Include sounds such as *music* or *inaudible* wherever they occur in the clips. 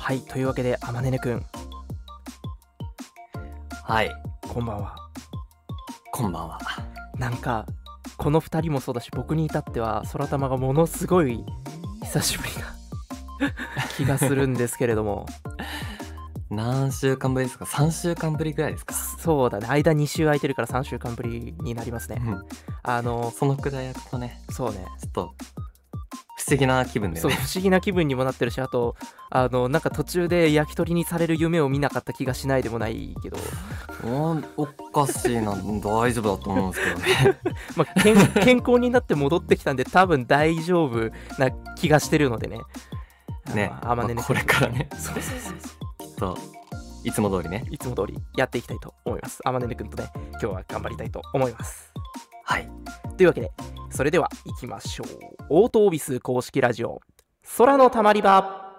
はいというわけであまねねくん。はい、こんばんは。こんばんは。なんかこの2人もそうだし僕に至っては空玉がものすごい久しぶりな *laughs* 気がするんですけれども。何週間ぶりですか ?3 週間ぶりぐらいですか、そうだね。間2週空いてるから3週間ぶりになりますね。うん、あのそのくらいやるとね、そうね。ちょっと不思議な気分でそうね。不思議な気分にもなってるしあとあのなんか途中で焼き鳥にされる夢を見なかった気がしないでもないけど、おおかしいな、大丈夫だと思うんですけどね。*laughs* まあ、健健康になって戻ってきたんで多分大丈夫な気がしてるのでねね、あまねねまあこれからね、そうそうそうそうきっといつも通りね。いつも通りやっていきたいと思います。あまねねくんとね、今日は頑張りたいと思います。はい。というわけで、それでは行きましょう。オートオービス公式ラジオ、空のたまり場。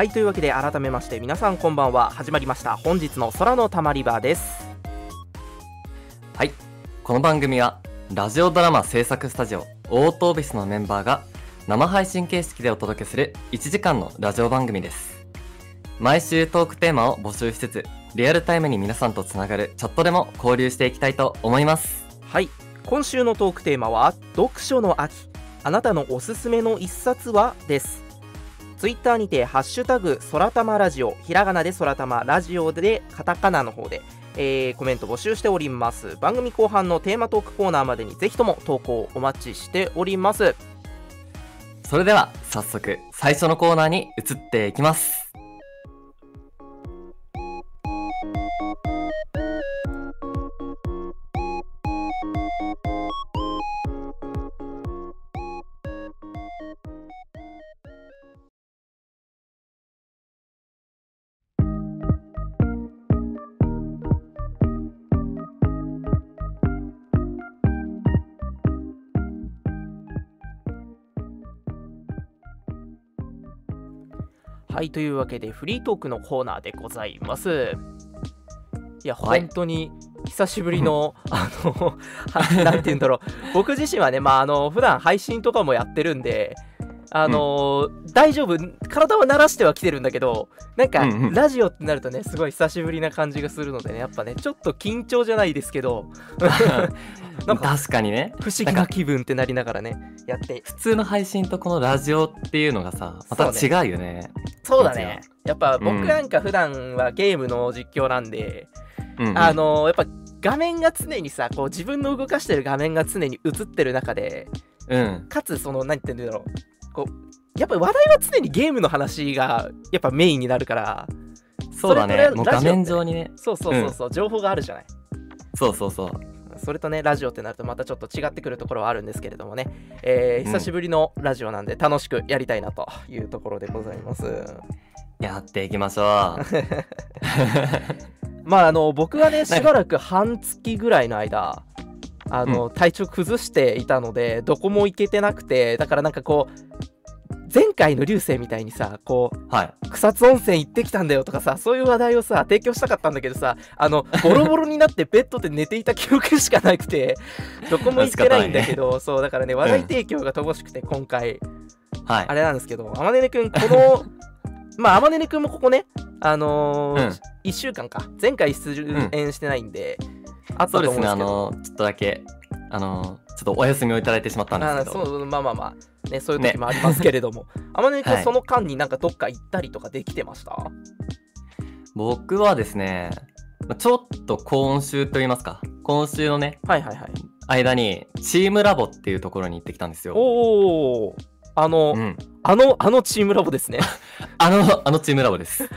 はい、というわけで改めまして皆さんこんばんは。始まりました。本日の空のたまり場です。はい。この番組は、ラジオドラマ制作スタジオ、オートオフィスのメンバーが、生配信形式でお届けする1時間のラジオ番組です。毎週トークテーマを募集しつつ、リアルタイムに皆さんとつながるチャットでも交流していきたいと思います。はい、今週のトークテーマは、読書の秋。あなたのおすすめの一冊は？です。ツイッターにて、ハッシュタグ、空玉ラジオ、ひらがなで空玉ラジオで、カタカナの方で、えーコメント募集しております。番組後半のテーマトークコーナーまでにぜひとも投稿お待ちしております。それでは、早速、最初のコーナーに移っていきます。はい、というわけで、フリートークのコーナーでございます。いや、はい。本当に久しぶりの、*laughs* あの、は *laughs* なんて言うんだろう、僕自身はね、まあ、あの、普段配信とかもやってるんで、あの大丈夫、体は慣らしてはきてるんだけど、なんか、うんうん。ラジオってなるとね、すごい久しぶりな感じがするのでね、やっぱね、ちょっと緊張じゃないですけど、*laughs* なんか確かにね。不思議な気分ってなりながらね、やって、普通の配信とこのラジオっていうのがさ、また違うよね。そうだね、やっぱ僕うんなんか普段はゲームの実況なんで、うん。うん。あのやっぱ画面が常にさこう自分の動かしてる画面が常に映ってる中でうん。かつその何て言うんだろうこうやっぱり話題は常にゲームの話がやっぱメインになるからそうだそれと。ねねもう画面上にね。そうそうそうそう、情報があるじゃないそうそうそう。それとねラジオってなるとまたちょっと違ってくるところはあるんですけれどもね、えーうん久しぶりのラジオなんで楽しくやりたいなというところでございますやっていきましょう。*laughs* まああの僕はね *laughs* しばらく半月ぐらいの間あの、体調崩していたのでどこも行けてなくてだからなんかこう前回の流星みたいにさこはい。う草津温泉行ってきたんだよとかさそういう話題をさ提供したかったんだけどさあのボロボロになってベッドで寝ていた記憶しかなくて *laughs* どこも行ってないんだけど、そうだからね話題提供が乏しくて今回。はい。あ。れなんですけどあまねねくんこの *laughs* まああまねねくんもここねあのーうん。1週間か。前回出演してないんで、うですね、あとですけどの、ちょっとだけ、あの、ちょっとお休みをいただいてしまったんあですけど。そうまあまあまあねそういう時もありますけれども、あまねねくんはいその間になんかどっか行ったりとかできてました、僕はですね、まあちょっと今週と言いますか、今週のね、はいはいはい間に、チームラボっていうところに行ってきたんですよ。おおあの、うん。あのあのチームラボですね *laughs* あの、あのチームラボです。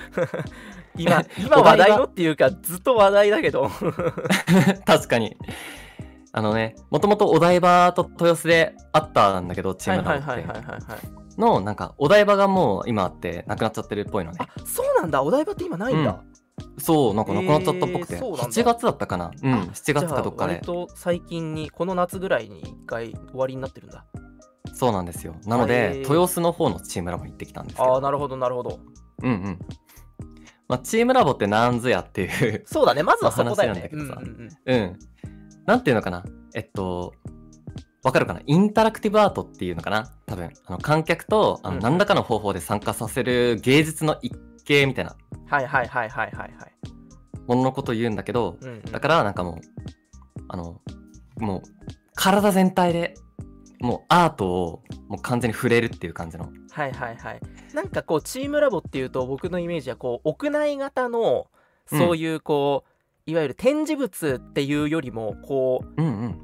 *laughs* 今 *laughs* 今話題のっていうかずっと話題だけど。*laughs* 確かに。あのね、もともとお台場と豊洲であったんだけど、チはいームラボの、なんか、お台場がもう今あって、なくなっちゃってるっぽいのね。あ。そうなんだ。お台場って今ないんだ、うん。そうなんかなくなっちゃったっぽくて、えーそうなんだ。8月だったかな。うんあ7月かどっかでと最近にこの夏ぐらいに一回終わりになってるんだ。そうなんですよ。なので、豊洲の方のチームラボに行ってきたんですけど。ああなるほどなるほど。うんうんまあ、チームラボってなんぞやっていうそうだね。*laughs* まずはそこだよね。まあ話なんだけどさ。うんうんうん。うん。なんていうのかな。えっと、わかるかな？インタラクティブアートっていうのかな？多分。あの観客とあうんうん。の何らかの方法で参加させる芸術の一景みたいな。はいはいはいはいはいはい。もののことを言うんだけど、うんうん。だからなんかもう、あの、もう体全体でもうアートをもう完全に触れるっていう感じの。はいはいはいなんかこうチームラボっていうと僕のイメージはこう屋内型のそういうこう、いわゆる展示物っていうよりもこうんうん。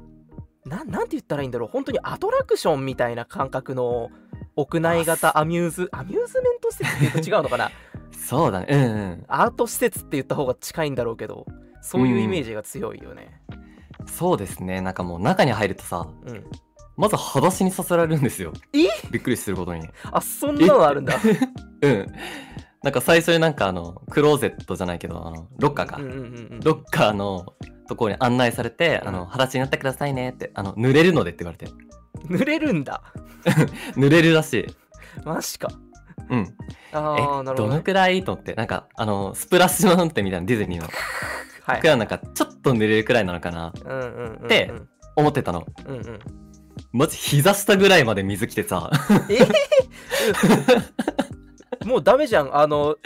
うなんなんて言ったらいいんだろう本当にアトラクションみたいな感覚の屋内型アミューズアミューズメント施設っていうと違うのかな？*laughs* そうだね。うんうん。アート施設って言った方が近いんだろうけどそういうイメージが強いよねそうですね。なんかもう中に入るとさ、うん、まず裸足にさせられるんですよ。え？びっくりすることに。あそんなのあるんだうん。なんか最初になんかあの、クローゼットじゃないけど、あの、ロッカーか。うんうんうんうんロッカーのところに案内されて、うんあの、裸足になってくださいねって、あの、濡れるのでって言われて。濡れるんだ *laughs* 濡れるらしい。マジかうん。あえ？あなるほど、ね、どのくらい？と思って、なんか、あの、スプラッシュマウンテンみたいなディズニーの。はいくらいなんか、ちょっと濡れるくらいなのかな、うんうんうんうんで思ってたの。うんうんマジ膝下ぐらいまで水来てさ。え？*laughs* もうダメじゃんあの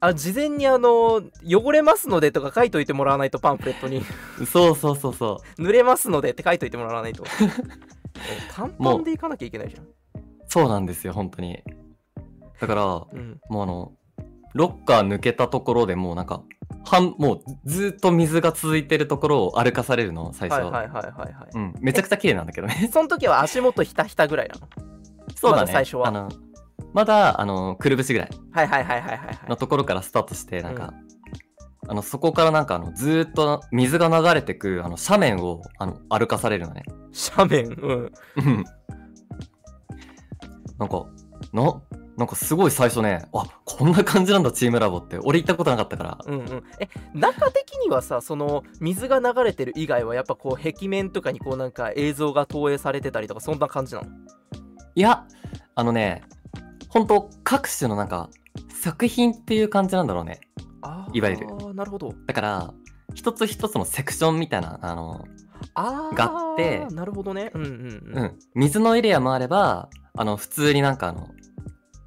あ事前にあの汚れますのでとか書いといてもらわないとパンフレットにそうそうそうそ濡れますのでって書いといてもらわないとえ短パンで行かなきゃいけないじゃんう。そうなんですよ、本当に。だから、うんもうあの、ロッカー抜けたところでもうなんか、半、もうずっと水が続いてるところを歩かされるの、最初。は。いはいはいはいはい。うん、めちゃくちゃ綺麗なんだけどね。その時は足元ひたひたぐらいなの？そうだね。まだ最初は。あの、まだ、あの、くるぶしぐらいはいはいはいはいはいはい。のところからスタートして、なんか、あの、そこからなんか、あの、ずーっと水が流れてく、あの、斜面を、あの、歩かされるのね。斜面？うん。うん。なんか、な、なんかすごい最初ね、あ、こんな感じなんだ、チームラボって。俺行ったことなかったから。うんうん。え中的にはさその水が流れてる以外はやっぱこう壁面とかにこうなんか映像が投影されてたりとかそんな感じなの？いや、あのね、ほんと、各種のなんか、作品っていう感じなんだろうね。あいわゆる。あなるほど。だから、一つ一つのセクションみたいな、あの、あーがあってなるほどね。うんうんうん、うん、水のエリアもあれば、あの、普通になんかあの、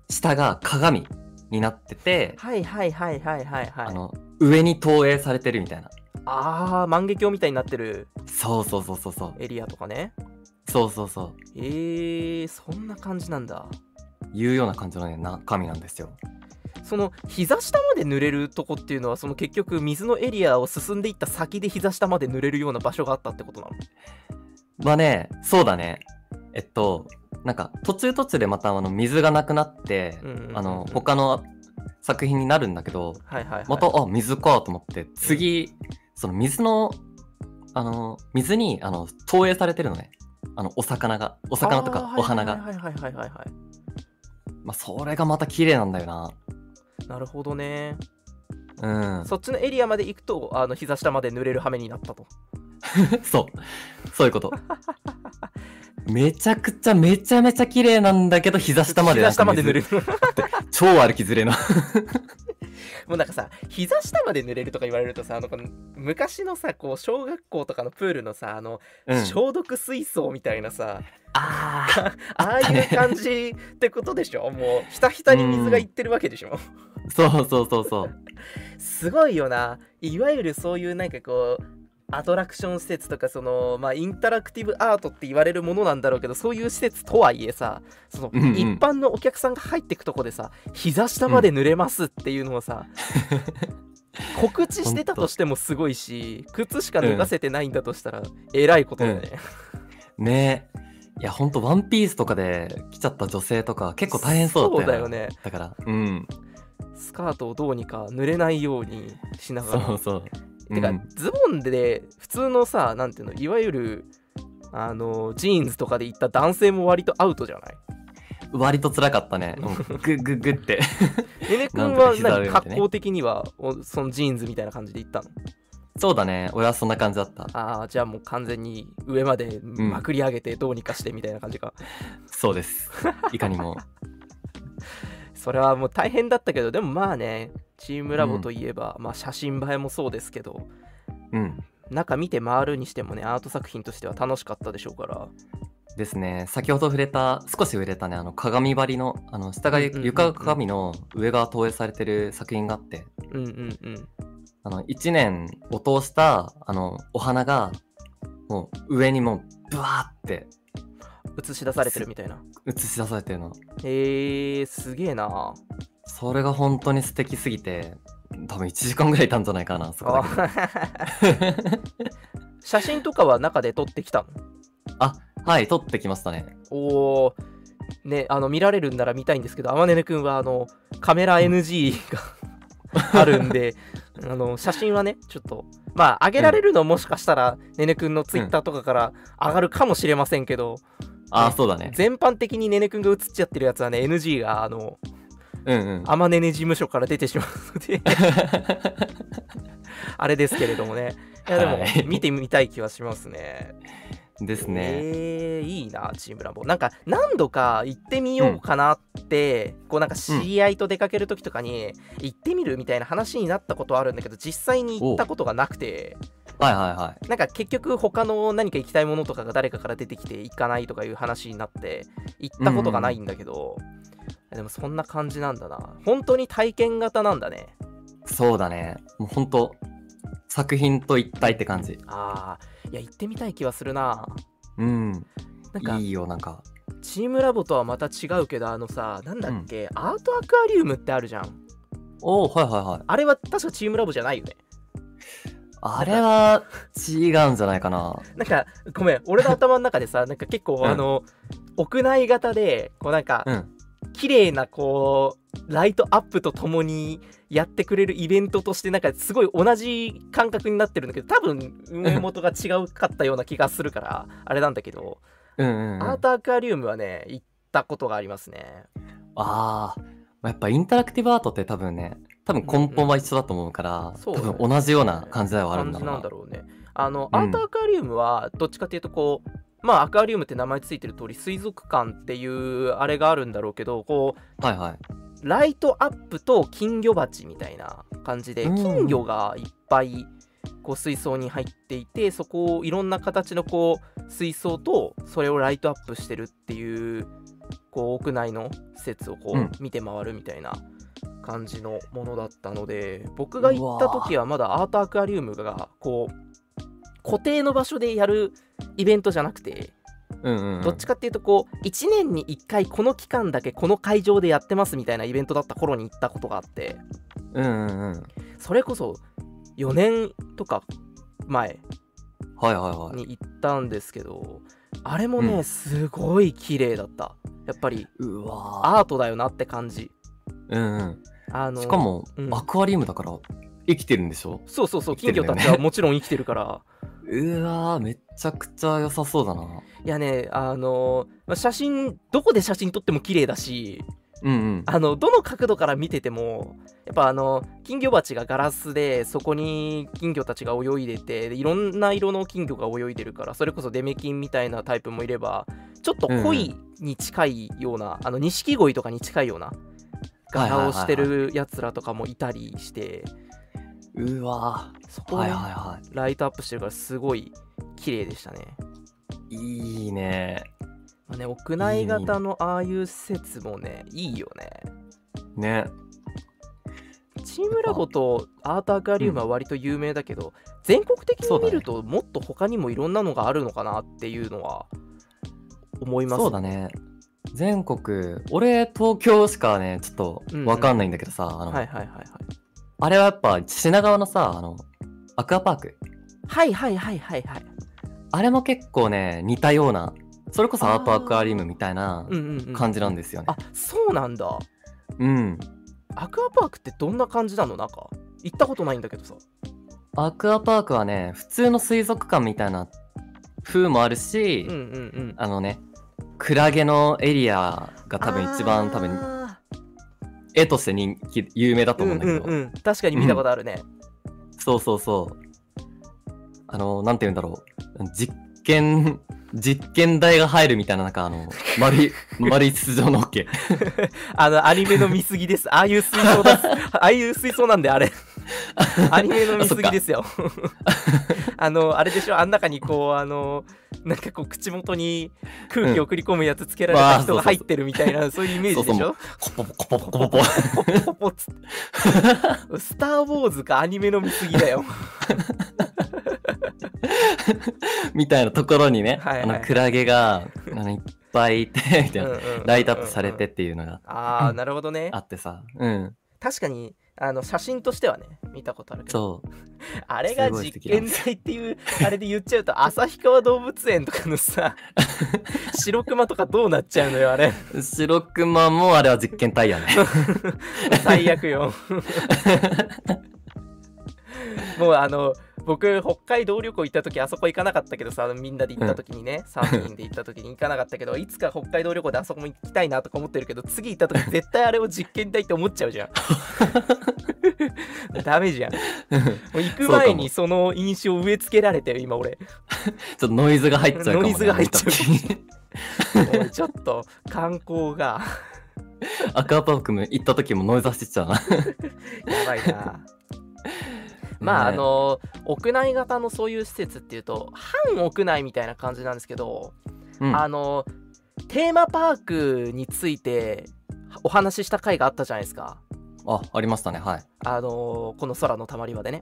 下が鏡になってて、はいはいはいはいはいはいあの、上に投影されてるみたいな。あー万華鏡みたいになってるそうそうそうそうそう。エリアとかねそうそうそう。えー、そんな感じなんだいうような感じのね、中身なんですよ。その膝下まで濡れるとこっていうのはその結局水のエリアを進んでいった先で膝下まで濡れるような場所があったってことなのまあね、そうだね。えっと、なんか途中途中でまたあの水がなくなって、うんうんうんうんあの他の作品になるんだけど、はいはい、はい、また、あ、水かと思って、次、その水の、あの、水にあの投影されてるのね。あの、お魚が、お魚とあかーお花が。はいはいはいはいはいはいまあ、それがまた綺麗なんだよな。なるほどねうん。そっちのエリアまで行くとあの膝下まで濡れる羽目になったと *laughs* そう。そういうこと。*laughs* めちゃくちゃめちゃめちゃ綺麗なんだけど、膝下まで膝下まで濡れ水る超歩きずれの。*laughs* もうなんかさ膝下まで濡れるとか言われるとさあの昔のさこう小学校とかのプールのさあの、うん。消毒水槽みたいなさあ *laughs* あ。ああいう感じってことでしょ？もうひたひたに水がいってるわけでしょ？そうそうそうそう。*laughs* すごいよないわゆるそういうなんかこうアトラクション施設とかそのまあインタラクティブアートって言われるものなんだろうけどそういう施設とはいえさそのうんうん。一般のお客さんが入ってくとこでさ膝下まで濡れますっていうのをさ、告知してたとしてもすごいし靴しか脱がせてないんだとしたらえらいことだよね、ね。え。いや、ほんと、ワンピースとかで来ちゃった女性とか結構大変そうだったよそうだよね。だから、うん。スカートをどうにか濡れないようにしながら。そうそう。てか、うんズボンで普通のさなんていうのいわゆるあのジーンズとかで行った男性も割とアウトじゃない？割と辛かったね。*laughs* グッグッグッって。ねねくんなんとかは何格好的にはおそのジーンズみたいな感じで行ったの？そうだね。俺はそんな感じだった。ああじゃあもう完全に上までまくり上げてどうにかしてみたいな感じか、そうです。いかにも。*laughs* それはもう大変だったけどでもまあねチームラボといえば、まあ写真映えもそうですけどうん。中見て回るにしてもねアート作品としては楽しかったでしょうから。ですね。先ほど触れた、少し触れたね、あの鏡張りの、あの下がうんうんうんうん。床が鏡の上が投影されてる作品があって、うんうんうん。あの1年を通したあのお花がもう上にもうブワーって映し出されてるみたいな。映し出されてるの。へえすげえなそれが本当に素敵すぎて多分1時間ぐらいいたんじゃないかなそこだけで。*laughs* 写真とかは中で撮ってきたの？あはい撮ってきましたね。おー。ねあの見られるんなら見たいんですけどあまねねくんはあのカメラ NG が *laughs* あるんであの写真はねちょっとまあ上げられるのもしかしたら、ねねくんのツイッターとかから上がるかもしれませんけど、あそうだね。全般的にねねくんが映っちゃってるやつはね NG があのうんうん。あまねね事務所から出てしまうので。*laughs* あれですけれどもね。いやでもはい。見てみたい気はしますね。ですね、えー、いいなチームラボ。なんか何度か行ってみようかなって、こうなんか知り合いと出かける時とかに行ってみるみたいな話になったことはあるんだけど実際に行ったことがなくて。はいはいはい。なんか結局他の何か行きたいものとかが誰かから出てきて行かないとかいう話になって行ったことがないんだけど、でもそんな感じなんだな。本当に体験型なんだね。そうだね。もう本当作品と一体って感じ。あーいや行ってみたい気はするな。うん。なんかいいよなんか。チームラボとはまた違うけどあのさなんだっけ、アートアクアリウムってあるじゃん。おおはいはいはい。あれは確かチームラボじゃないよね。あれは違うんじゃないかな。なんかごめん俺の頭の中でさなんか結構、うん。あの屋内型でこうなんかうん綺麗なこうライトアップとともにやってくれるイベントとしてなんかすごい同じ感覚になってるんだけど多分運営元が違うかったような気がするからあれなんだけど、うんうん、うん、アートアクアリウムはね行ったことがありますね。ああ、やっぱインタラクティブアートって多分ね、多分根本は一緒だと思うから、そうだね。多分同じような感じではあるんだろうな。感じなんだろうね。あの、うん。アートアクアリウムはどっちかっていうとこうまあアクアリウムって名前ついてる通り水族館っていうあれがあるんだろうけどこはいはい。うライトアップと金魚鉢みたいな感じでうん。金魚がいっぱいこう水槽に入っていてそこをいろんな形のこう水槽とそれをライトアップしてるっていうこう屋内の施設をこうん。う見て回るみたいな感じのものだったので僕が行った時はまだアートアクアリウムがこう固定の場所でやるイベントじゃなくてうんうん、うん。どっちかっていうとこう1年に1回この期間だけこの会場でやってますみたいなイベントだった頃に行ったことがあってうんうんうん。それこそ4年とか前はいはいはい。に行ったんですけどあれもね、うんすごい綺麗だったやっぱりうわアートだよなって感じーうんうん。あのしかも、うんアクアリウムだから生きてるんでしょ？そうそうそうね金魚たちはもちろん生きてるからうわーめちゃくちゃ良さそうだな。いやねあのまあ写真どこで写真撮っても綺麗だしうんうん。あのどの角度から見ててもやっぱあの金魚鉢がガラスでそこに金魚たちが泳いでてでいろんな色の金魚が泳いでるからそれこそデメキンみたいなタイプもいればちょっと鯉に近いような、あの錦鯉とかに近いような柄をしてるやつらとかもいたりしてはいそこをねはいはライトアップしてるからすごい綺麗でしたね。い。いいね。まあね屋内型のああいう施設もねいいよね。ね。チームラボとアートアクアリウムは割と有名だけど、全国的に見るともっと他にもいろんなのがあるのかなっていうのは思いますそうだね。全国、俺、東京しかね、ちょっとわかんないんだけどさ、あの、はいはいはいはいあれはやっぱ品川のさ、あの、アクアパーク。はいはいはいはいはい。あれも結構ね、似たような、それこそアートアクアリウムみたいなうんうんうん。感じなんですよね。あそうなんだ。うん。アクアパークってどんな感じなの？中行ったことないんだけどさ。アクアパークはね、普通の水族館みたいな風もあるし、うんうんうん。あのね、クラゲのエリアが多分一番多分あ絵として人気有名だと思うんだけど、うんうん確かに見たことあるね、そうそうそう。あのなんて言うんだろう。実験実験台が入るみたいななんかあの *laughs* 丸い丸い筒状の桶。*laughs* あのアニメの見過ぎです。ああいう水槽です *laughs* ああいう水槽なんであれ。アニメの見過ぎですよ。あのあれでしょ？あん中にこうあのなんかこう口元に空気を送り込むやつつけられた人が入ってるみたいな、そういうイメージでしょ？コポポコポポコポポポスター・ウォーズかアニメの見過ぎだよ *laughs* みたいなところにね、はいはい。あのクラゲがあのいっぱいいて *laughs* みたいな、ライトアップされてっていうのがああなるほどね。あってさ、うん、確かにあの写真としてはね見たことあるけど。そう。*laughs* あれが実験台っていうあれで言っちゃうと旭川動物園とかのさ白熊とかどうなっちゃうのよあれ。白熊もあれは実験体やね。最悪よ。もうあの僕北海道旅行行った時あそこ行かなかったけどさみんなで行った時にね、3人で行った時に行かなかったけどいつか北海道旅行であそこも行きたいなとか思ってるけど次行った時絶対あれを実験台って思っちゃうじゃん。*laughs* ダメじゃん。もう行く前にその印象植え付けられてる今俺。ちょっとノイズが入っちゃうね、ノイズが入っちゃうちょっと観光が。アクアパークも行った時もノイズ走っちゃうな。*laughs* やばいなまああねの屋内型のそういう施設っていうと半屋内みたいな感じなんですけど、うん。あのテーマパークについてお話しした回があったじゃないですか。あありましたね。はい、あのこの空のたまり場でね。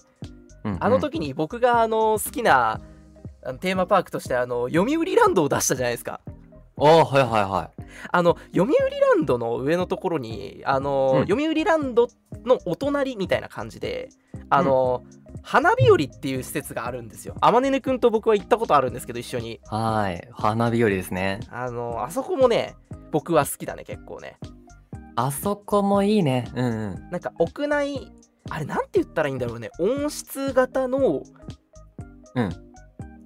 うんうん。あの時に僕があの好きなテーマパークとしてあの読売ランドを出したじゃないですかあはいはいはい。あの読売ランドの上のところにあの、うん。読売ランドのお隣みたいな感じであの、花日和っていう施設があるんですよ。あまねねくんと僕は行ったことあるんですけど一緒に。はい。花日和ですね。あのあそこもね僕は好きだね結構ね。あそこもいいね。うんうん。なんか屋内あれなんて言ったらいいんだろうね。温室型のうん。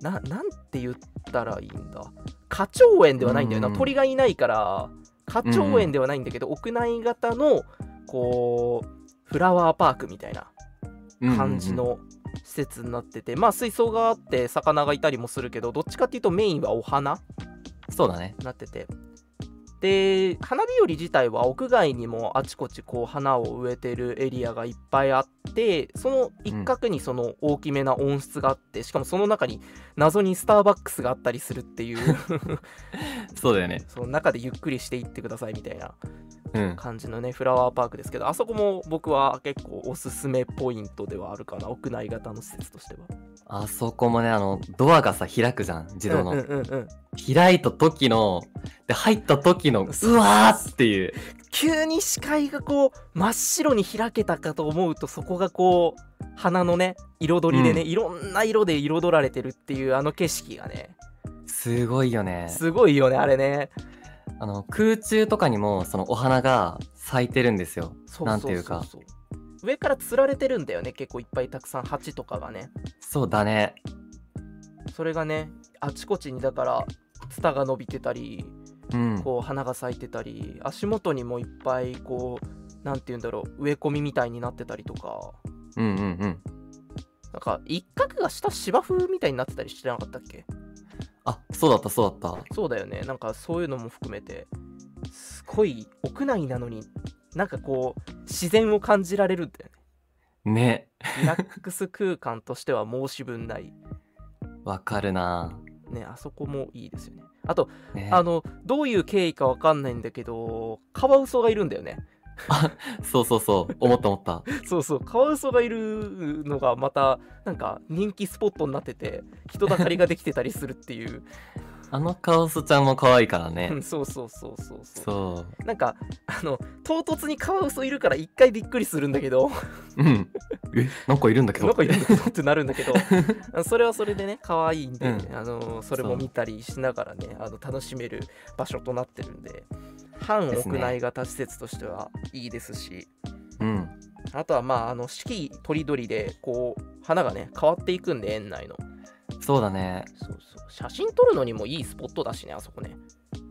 ななんて言ったらいいんだ花鳥園ではないんだよな。うん。鳥がいないから花鳥園ではないんだけど、屋内型のこうフラワーパークみたいなうんうんうん。感じの施設になってて、まあ水槽があって魚がいたりもするけどどっちかっていうとメインはお花そうだね。になっててで花日和自体は屋外にもあちこちこう花を植えてるエリアがいっぱいあってその一角にその大きめな温室があって、しかもその中に謎にスターバックスがあったりするっていう。*laughs* そうだよね。その中でゆっくりしていってくださいみたいなうん。感じのねフラワーパークですけどあそこも僕は結構おすすめポイントではあるかな屋内型の施設としては。あそこもねあのドアがさ開くじゃん自動の、うんうんうんうん開いた時ので入った時のうわー。っていう。急に視界がこう真っ白に開けたかと思うとそこがこう花のね彩りでね、うん。いろんな色で彩られてるっていうあの景色がね。すごいよね。すごいよねあれね。あの空中とかにもそのお花が咲いてるんですよ。なんていうか。上から吊られてるんだよね結構いっぱいたくさん鉢とかがね。そうだね。それがねあちこちにだからツタが伸びてたりうん。こう花が咲いてたり足元にもいっぱいこうなんて言うんだろう植え込みみたいになってたりとか。うんうんうん。なんか一角が下芝生みたいになってたりしてなかったっけ？あそうだったそうだっそうだよね。なんかそういうのも含めて。すごい屋内なのになんかこう自然を感じられるんだよたね。ね。リラックス空間としては申し分ない。*laughs* わかるなねあそこもいいですよね。あとね。あのどういう経緯かわかんないんだけどカワウソがいるんだよね。そうそうそう。思った思った。*laughs* そうそう。カワウソがいるのがまたなんか人気スポットになってて人だかりができてたりするっていう、あのカオスちゃんも可愛いからね。うんそうそうそうそうそう。そなんかあの唐突にカワウソいるから一回びっくりするんだけど。ううん。えなんかいるんだけど。なんかいるんだけどってなるんだけど。*laughs* それはそれでね可愛いんで、うん。あのそれも見たりしながらねあの楽しめる場所となってるんで。半屋内型施設としてはいいですし。うん。あとはまああの四季とりどりでこう花がね変わっていくんで園内のそうだね。そうそう。写真撮るのにもいいスポットだしねあそこね。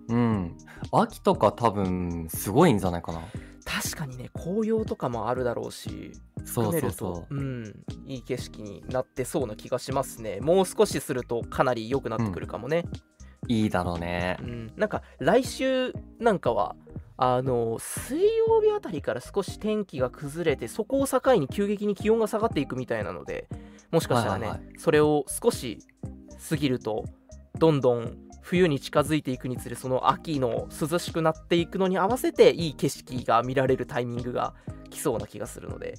うん。秋とか多分すごいんじゃないかな。確かにね紅葉とかもあるだろうしそうそうそう。うんいい景色になってそうな気がしますね。もう少しするとかなり良くなってくるかもね、いいだろうね。うん。なんか来週なんかはあの水曜日あたりから少し天気が崩れてそこを境に急激に気温が下がっていくみたいなのでもしかしたらね、はいはいはそれを少し過ぎるとどんどん冬に近づいていくにつれその秋の涼しくなっていくのに合わせていい景色が見られるタイミングが来そうな気がするので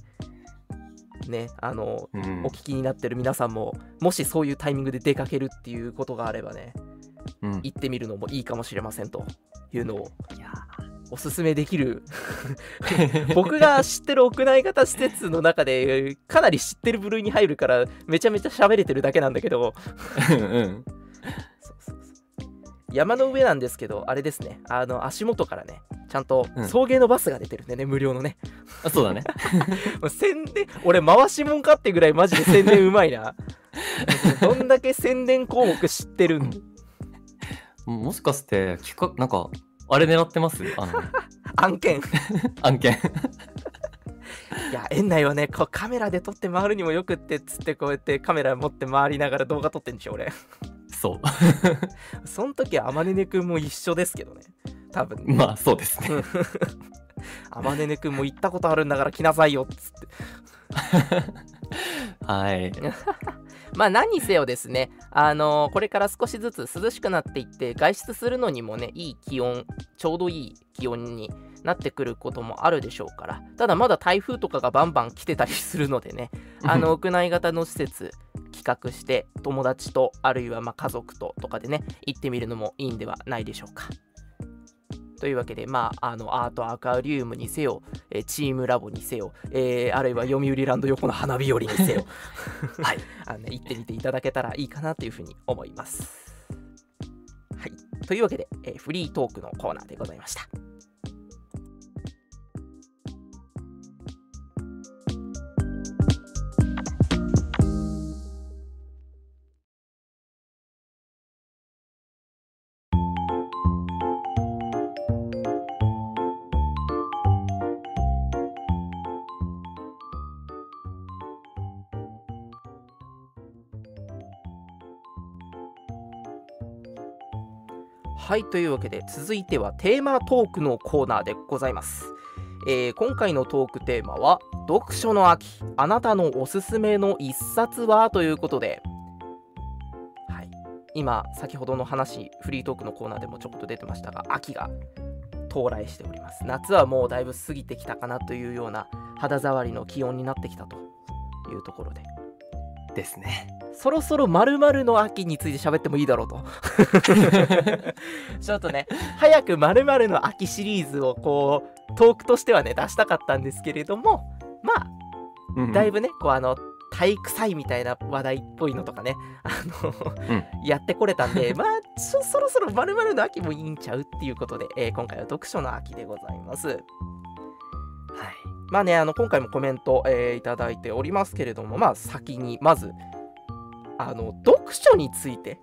ねあのうん。お聞きになってる皆さんももしそういうタイミングで出かけるっていうことがあればねうん。行ってみるのもいいかもしれませんというのをおすすめできる。*laughs* 僕が知ってる屋内型施設の中でかなり知ってる部類に入るからめちゃめちゃ喋れてるだけなんだけど。ーうん。山の上なんですけどあれですね。あの足元からねちゃんとうん。送迎のバスが出てるんでね、無料のね。あそうだね。*laughs* 宣伝俺回しもんかってぐらいマジで宣伝うまいな。*laughs* どんだけ宣伝項目知ってるん。もしかして企画なんかあれ狙ってます？*laughs* あの。案件。*laughs* 案件。いや園内はねこうカメラで撮って回るにもよくってっつってこうやってカメラ持って回りながら動画撮ってんでしょ俺。そう。*laughs* その時はあまねねくんも一緒ですけどね。多分。ねまあそうですね。あまねねくんも行ったことあるんだから来なさいよっつって *laughs* はい *laughs* まあ何にせよですねあのーこれから少しずつ涼しくなっていって外出するのにもねいい気温ちょうどいい気温になってくることもあるでしょうからただまだ台風とかがバンバン来てたりするのでね *laughs* あの屋内型の施設企画して友達とあるいはまあ家族ととかでね行ってみるのもいいんではないでしょうか。というわけで、まあ、あのアートアクアリウムにせよ、えーチームラボにせよ、えーあるいは読売ランド横の花日和にせよ、*laughs* はいあのね、行ってみていただけたらいいかなというふうに思います。はい、というわけで、えーフリートークのコーナーでございました。はいというわけで続いてはテーマトークのコーナーでございます、えー今回のトークテーマは読書の秋あなたのおすすめの一冊は？ということで。はい。今先ほどの話フリートークのコーナーでもちょっと出てましたが秋が到来しております。夏はもうだいぶ過ぎてきたかなというような肌触りの気温になってきたというところで。ですね。そろそろ〇〇の秋について喋ってもいいだろうと。*laughs* ちょっとね早く〇〇の秋シリーズをこうトークとしてはね出したかったんですけれどもまあうんだいぶねこうあの体育祭みたいな話題っぽいのとかねあの、うん。やってこれたんでまあそろそろ〇〇の秋もいいんちゃうっていうことで、えー今回は読書の秋でございます。はい。まあね、あの今回もコメント、えーいただいておりますけれども、まあ先にまず、あの読書について、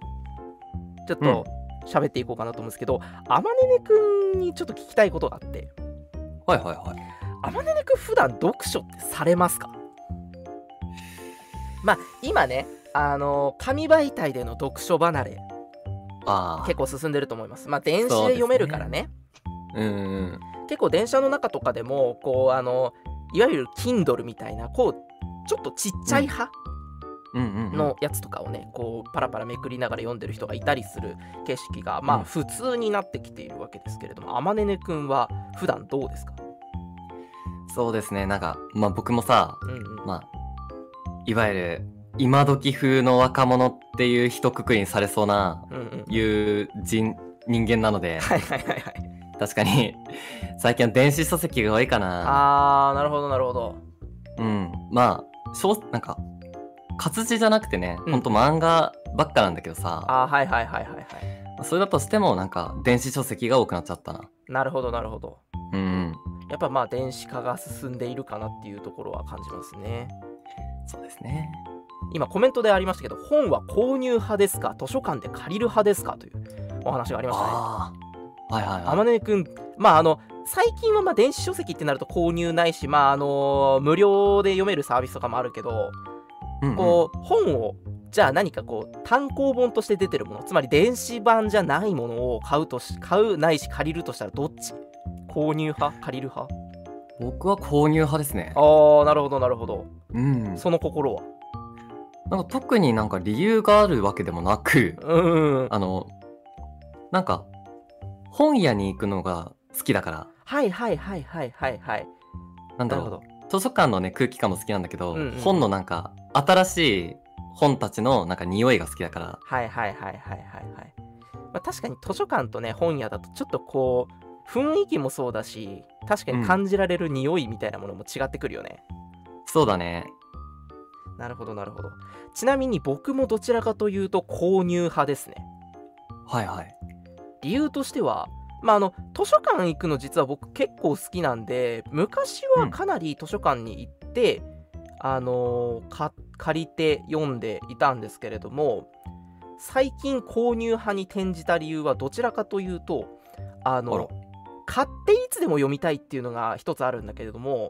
ちょっと喋っていこうかなと思うんですけど、あまねねくんにちょっと聞きたいことがあって、はいはいはい。あまねねくん普段読書ってされますか？まあ今ね、あの紙媒体での読書離れ結構進んでると思います。まあ電子で読めるからね。うんうん結構電車の中とかでもこうあのいわゆる Kindle みたいなこうちょっとちっちゃい派？うんのやつとかをねこうパラパラめくりながら読んでる人がいたりする景色がまあうん。普通になってきているわけですけれども、あまねねくんは普段どうですか？そうですね。なんかまあ僕もさうんうん。まあいわゆる今時風の若者っていう一括りにされそうなうんうん。いう人人間なので *laughs* はいはいはいはい。確かに最近は電子書籍が多いかな。あーなるほどなるほど。うん。まあ小なんか活字じゃなくてね、うん。ほんと漫画ばっかなんだけどさ。あーはいはいはいはいはいそれだとしてもなんか電子書籍が多くなっちゃったな。なるほどなるほど。うん。うんやっぱまあ電子化が進んでいるかなっていうところは感じますね。そうですね。今コメントでありましたけど本は購入派ですか？図書館で借りる派ですか？というお話がありましたね。あはいはいはい。ねくんまああの最近はまあ電子書籍ってなると購入ないしまああの無料で読めるサービスとかもあるけどこう本をじゃあ何かこう単行本として出てるものつまり電子版じゃないものを買うとし買うないし借りるとしたらどっち？購入派？借りる派？僕は購入派ですね。あーなるほどなるほど。うん。その心は？なんか特になんか理由があるわけでもなく、うんあの、なんか、本屋に行くのが好きだから、はいはいはいはいはいはい。なんだろう、図書館のね、空気感も好きなんだけど、うんうん。本のなんか、新しい本たちのなんか匂いが好きだから、はいはいはいはいはいはい、まあ、確かに図書館とね本屋だとちょっとこう雰囲気もそうだし確かに感じられる匂いみたいなものも違ってくるよね、そうだね。なるほどなるほど。ちなみに僕もどちらかというと購入派ですね。はいはい。理由としてはまああの図書館行くの実は僕結構好きなんで昔はかなり図書館に行って、あのーか借りて読んでいたんですけれども最近購入派に転じた理由はどちらかというとあの買っていつでも読みたいっていうのが一つあるんだけれども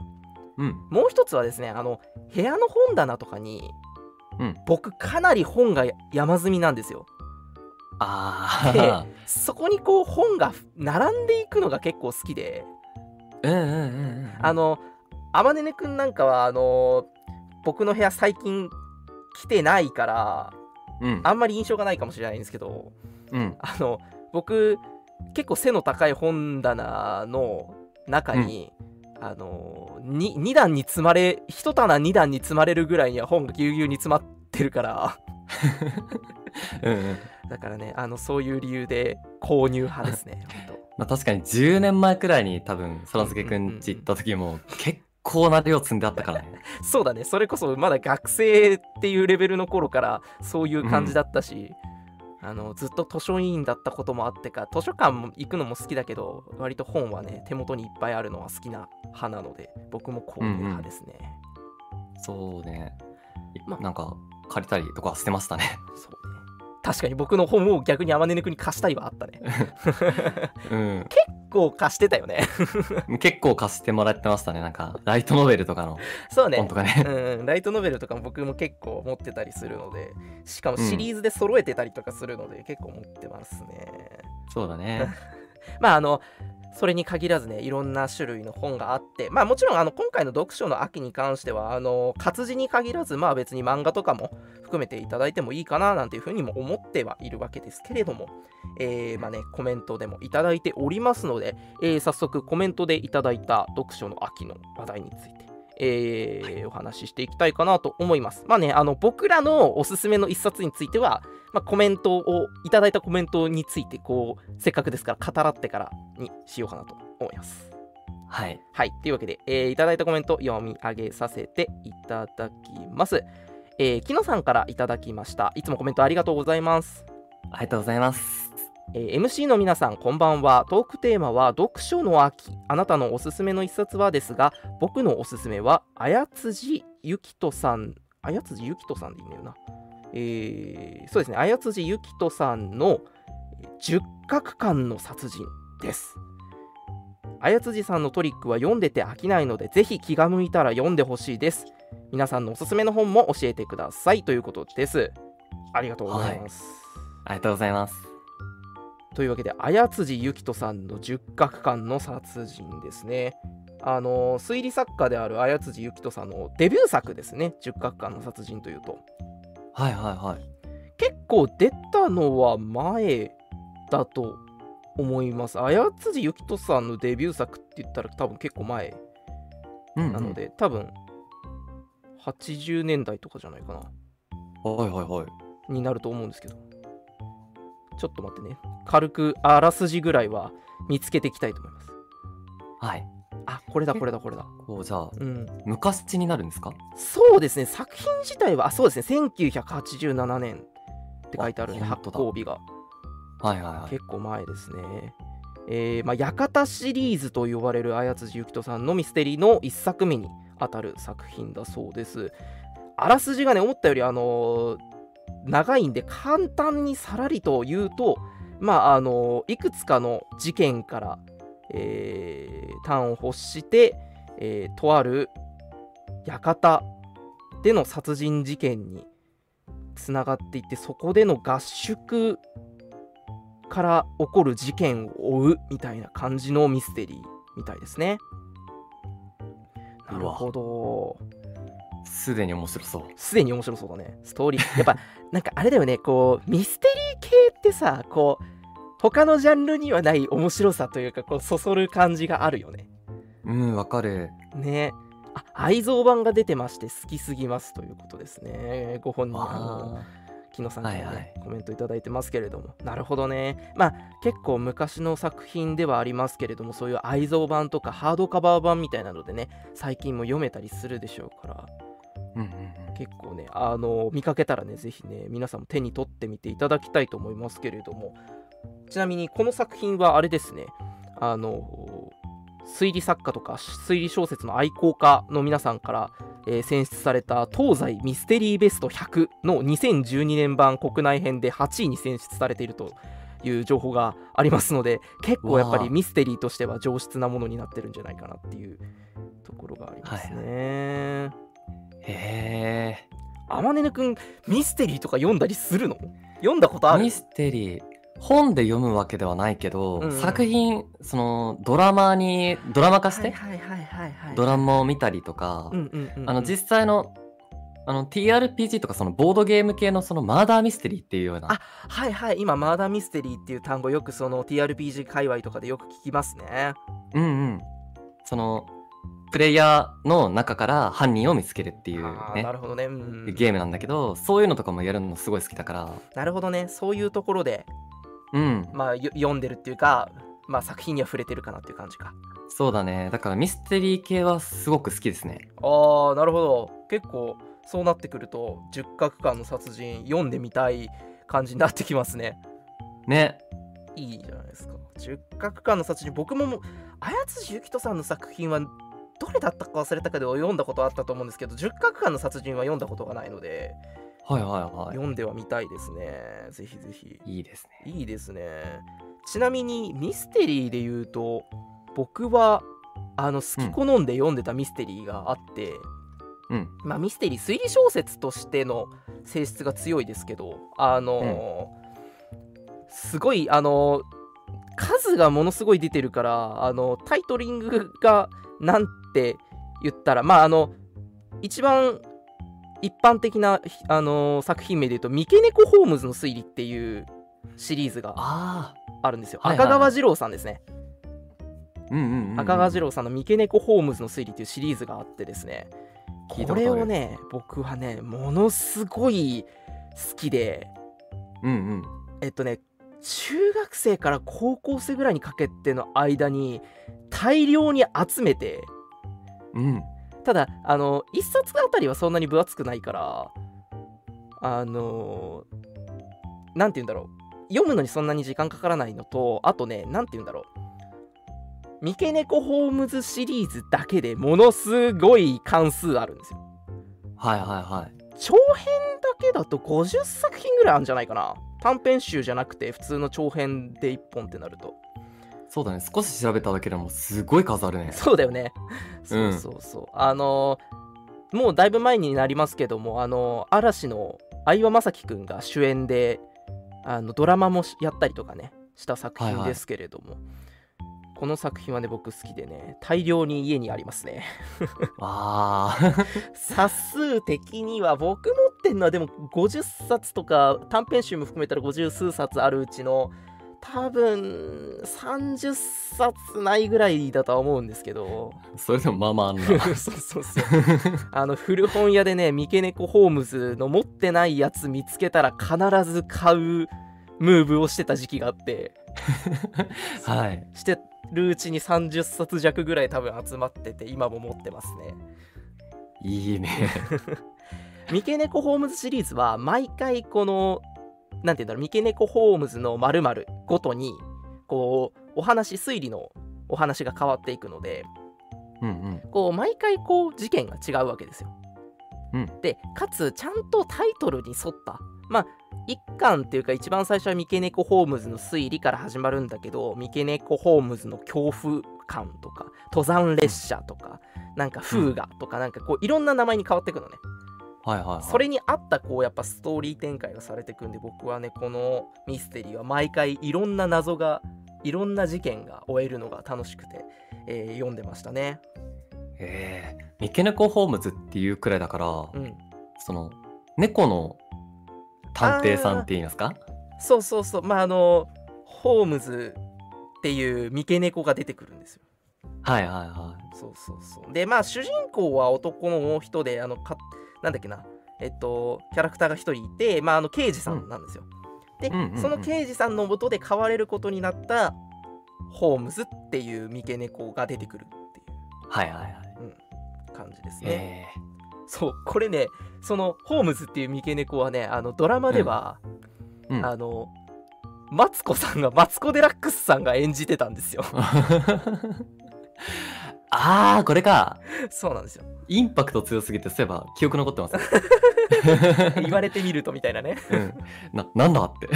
うん。もう一つはですねあの部屋の本棚とかにうん。僕かなり本が山積みなんですよでああ。そこにこう本が並んでいくのが結構好きでうんうんうんうん。あのあまねねくんなんかはあの僕の部屋最近来てないからうん。あんまり印象がないかもしれないんですけどうん。あの僕結構背の高い本棚の中に、あの 2, 2段に積まれ1棚2段に積まれるぐらいには本がぎゅうぎゅうに詰まってるからうんうん。だからねあのそういう理由で購入派ですね *laughs* 本まあ確かに10年前くらいに多分、そらすけくんち行った時も結構な量積んであったからね。当 *laughs* そうだねそれこそまだ学生っていうレベルの頃からそういう感じだったし、あのずっと図書委員だったこともあってか図書館も行くのも好きだけど割と本はね手元にいっぱいあるのは好きな派なので僕も購入派ですね、そうね。まなんか、借りたりとかしてましたね。そうね確かに僕の本を逆にあまねねくんに貸したりはあったねうん。結構貸してたよね *laughs* 結構貸してもらってましたね。なんか、ライトノベルとかのそうね本とかね。うん、ライトノベルとかも僕も結構持ってたりするのでしかもシリーズで揃えてたりとかするので結構持ってますね、そうだね。*laughs* まああのそれに限らずねいろんな種類の本があってまあもちろんあの今回の読書の秋に関してはあの活字に限らずまあ別に漫画とかも含めていただいてもいいかななんていうふうにも思ってはいるわけですけれどもえーまあねコメントでもいただいておりますので、えー早速コメントでいただいた読書の秋の話題についてえーお話ししていきたいかなと思います。まあね、あの僕らのおすすめの一冊については、まあ、コメントをいただいたコメントについてこうせっかくですから語らってからにしようかなと思います。はい。はい、というわけで、えーいただいたコメント読み上げさせていただきます。えー、木野さんからいただきました。いつもコメントありがとうございます。ありがとうございます。え MC の皆さんこんばんは。トークテーマは読書の秋。あなたのおすすめの一冊はですが僕のおすすめは綾辻ゆきとさん。綾辻ゆきとさんでいいんだよな。えーそうですね。綾辻ゆきとさんの十角館の殺人です。綾辻さんのトリックは読んでて飽きないのでぜひ気が向いたら読んでほしいです。皆さんのおすすめの本も教えてください。ということです。ありがとうございます、ありがとうございます。というわけで綾辻ゆきとさんの十角館の殺人ですねあの推理作家である綾辻ゆきとさんのデビュー作ですね十角館の殺人というとはいはいはい。結構出たのは前だと思います綾辻ゆきとさんのデビュー作って言ったら多分結構前うん、なの。で、多分80年代とかじゃないかなはいはいはい。になると思うんですけどちょっと待ってね。軽くあらすじぐらいは見つけていきたいと思います。はい。あこれだこれだこれだ。こう、じゃあ、うん。昔になるんですか？そうですね。作品自体はあそうですね。1987年って書いてあるんで発行日が。はいはいはい。結構前ですね。えーまあ、館シリーズと呼ばれる綾辻ゆきとさんのミステリーの1作目にあたる作品だそうです。あらすじがね思ったよりあのー長いんで簡単にさらりと言うとまああのいくつかの事件から、えー端を欲して、えーとある館での殺人事件につながっていってそこでの合宿から起こる事件を追うみたいな感じのミステリーみたいですね。なるほど。すでに面白そう。すでに面白そうだね。ストーリー。やっぱ、*laughs* なんかあれだよね、こう、ミステリー系ってさ、こう、他のジャンルにはない面白さというか、こう、そそる感じがあるよね。うん、わかる。ね。あ、愛蔵版が出てまして、好きすぎますということですね。ご本人、あの、あ木野さんからね、はいはいコメントいただいてますけれどもなるほどねまあ結構昔の作品ではありますけれどもそういう愛蔵版とかハードカバー版みたいなのでね最近も読めたりするでしょうからーうんうんうん。結構ねあの見かけたらねぜひね皆さんも手に取ってみていただきたいと思いますけれどもちなみにこの作品はあれですねあの推理作家とか推理小説の愛好家の皆さんから、えー選出された東西ミステリーベスト100の2012年版国内編で8位に選出されているという情報がありますので結構やっぱりミステリーとしては上質なものになってるんじゃないかなっていうところがありますね。へあまねぬくんミステリーとか読んだりするの？読んだことあえ。る？ミステリー。本で読むわけではないけど、うんうん。作品、その、ドラマに、ドラマ化して、はいはいはいはい。はいドラマを見たりとか、うんうんうんうん。あの、実際の、あの、TRPG とかそのボードゲーム系のそのマーダーミステリーっていうような、あはいはい。今マーダーミステリーっていう単語よくその TRPG 界隈とかでよく聞きますね。うんうん。その、プレイヤーの中から犯人を見つけるっていうね。な、るほどね、うん、ゲームなんだけど、そういうのとかもやるのすごい好きだから、なるほどね。そういうところでうん、まあよ読んでるっていうかまあ作品には触れてるかなっていう感じか。そうだね。だからミステリー系はすごく好きですね。ああなるほど。結構そうなってくると十角館の殺人読んでみたい感じになってきますね。ね。いいじゃないですか。十角館の殺人、僕ももう、綾辻ゆきとさんの作品は、どれだったか忘れたけど、読んだことあったと思うんですけど、十角館の殺人は読んだことがないので、はいはいは読んではみたいですね。ぜひぜひ。い。いいですね。いいですね。ちなみに、ミステリーで言うと、僕は、あの、好き好んで読んでたミステリーがあって、うん。まあ、ミステリー推理小説としての性質が強いですけどあのーすごいあのー数がものすごい出てるからあのタイトリングがなんて言ったらまああの一番一般的な、あのー作品名で言うと「三毛猫ホームズの推理」っていうシリーズがああるんですよ、赤川次郎さんですね。赤川次郎さんの「三毛猫ホームズの推理」っていうシリーズがあってですね。これをね僕はねものすごい好きでうんうん。えっとね中学生から高校生ぐらいにかけての間に大量に集めてうん。ただあの1冊あたりはそんなに分厚くないからあのなんて言うんだろう。読むのにそんなに時間かからないのとあとねなんて言うんだろう。三毛猫ホームズシリーズだけでものすごい関数あるんですよ。はいはいはい。長編だけだと50作品ぐらいあるんじゃないかな。短編集じゃなくて普通の長編で1本ってなるとそうだね。少し調べただけでもすごい数あるね。そうだよねそうそうそう、あのーもうだいぶ前になりますけどもあのー嵐の相葉雅紀くんが主演であのドラマもしやったりとかねした作品ですけれども、この作品はね僕好きでね大量に家にありますね *laughs* わあ。*laughs* 冊数的には僕持ってんのはでも50冊とか短編集も含めたら50数冊あるうちの多分30冊ないぐらいだとは思うんですけどそれでもまあまああんな。*laughs* そうそうそうあの古本屋でね三毛猫ホームズの持ってないやつ見つけたら必ず買うムーブをしてた時期があって *laughs* はい。してるうちに30冊弱ぐらい多分集まってて今も持ってますねいいね。*laughs* 三毛猫ホームズシリーズは毎回このなんて言うんだろう三毛猫ホームズの〇〇ごとにこうお話推理のお話が変わっていくのでうんうん。こう毎回こう事件が違うわけですよ。うんでかつちゃんとタイトルに沿ったまあ一巻っていうか一番最初は三毛猫ホームズの推理から始まるんだけど三毛猫ホームズの恐怖感とか登山列車とかなんか風雅とかなんかこういろんな名前に変わっていくのねはいはい、はい。それに合ったこうやっぱストーリー展開がされていくんで僕はねこのミステリーは毎回いろんな謎がいろんな事件が終えるのが楽しくて、えー読んでましたね。ええ三毛猫ホームズっていうくらいだから、うん。その、猫の探偵さんって言いますか？そうそうそう。まああのホームズっていう三毛猫が出てくるんですよ。はいはいはそうそうそう。でまあ主人公は男の人であのかなんだっけな。えっとキャラクターが一人いてまああの刑事さんなんですよ、で、うんうんうん。その刑事さんのもとで飼われることになったホームズっていう三毛猫が出てくるっていい。はいはいはい。う感じですね、えそう。これねそのホームズっていう三毛猫はねあのドラマでは、えうん。あのマツコさんがマツコ・デラックスさんが演じてたんですよ。*laughs* ああ、これか。そうなんですよインパクト強すぎて、そういえば記憶残ってます。*laughs* 言われてみるとみたいなねうん。な、なんだって。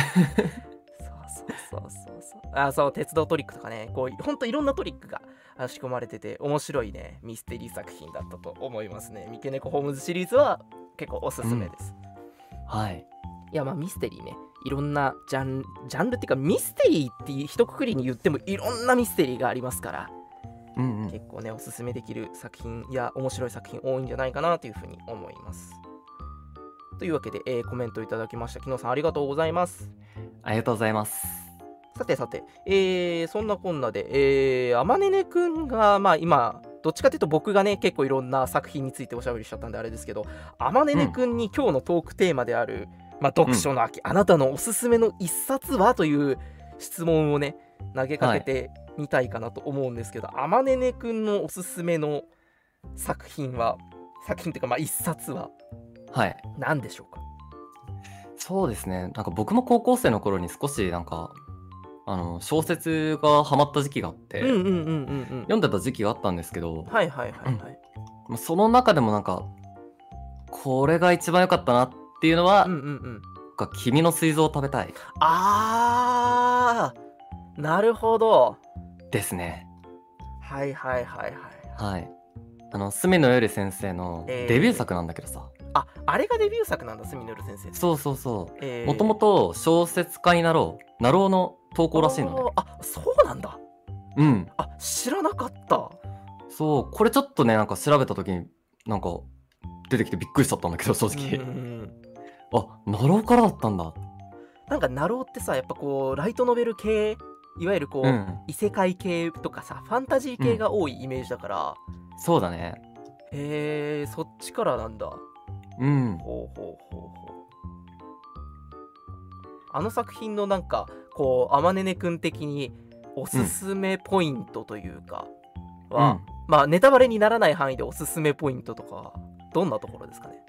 そうそうそうそうそうあそう鉄道トリックとかねこうほんといろんなトリックが仕込まれてて面白いねミステリー作品だったと思いますね三毛猫ホームズシリーズは結構おすすめです、はい。いやまあミステリーねいろんなジャンジャンルっていうかミステリーって一括りに言ってもいろんなミステリーがありますからうんうん。結構ねおすすめできる作品や面白い作品多いんじゃないかなというふうに思いますというわけで、えーコメントいただきました木野さんありがとうございますありがとうございます。さてさて、えーそんなこんなで、えー、あまねねくんが、まあ今、どっちかというと僕がね、結構いろんな作品についておしゃべりしちゃったんであれですけど、あまねねくんに今日のトークテーマである、まあ読書の秋、あなたのおすすめの一冊はという質問をね、投げかけてみたいかなと思うんですけど、あまねねくんのおすすめの作品は、作品というか、まあ一冊ははい。何でしょうか？そうですね。なんか僕も高校生の頃に少しなんか、あの、小説がハマった時期があって。読んでた時期があったんですけど、はいはいはいはい。まあその中でもなんか、これが一番良かったなっていうのは、うんうんうん。なんか君の膵臓を食べたいあーなるほどですね。はいはいはいはいはい。あの、隅野より先生のえーデビュー作なんだけどさ、ああれがデビュー作なんだ隅野る先生そうそうそう。えーもともと小説家になろう、なろうの投稿らしいのね。あそうなんだうん。あ知らなかったそう、これちょっとね、なんか調べた時に、なんか出てきてびっくりしちゃったんだけど、正直。うんあ、なろうからだったんだ。なんかナローってさやっぱこうライトノベル系いわゆるこう、うん。異世界系とかさファンタジー系が多いイメージだから、そうだね。へえそっちからなんだうん。ほうほうほうほうあの作品のなんかこうあまねねくん的におすすめポイントというかは、うんまあネタバレにならない範囲でおすすめポイントとかはどんなところですかね？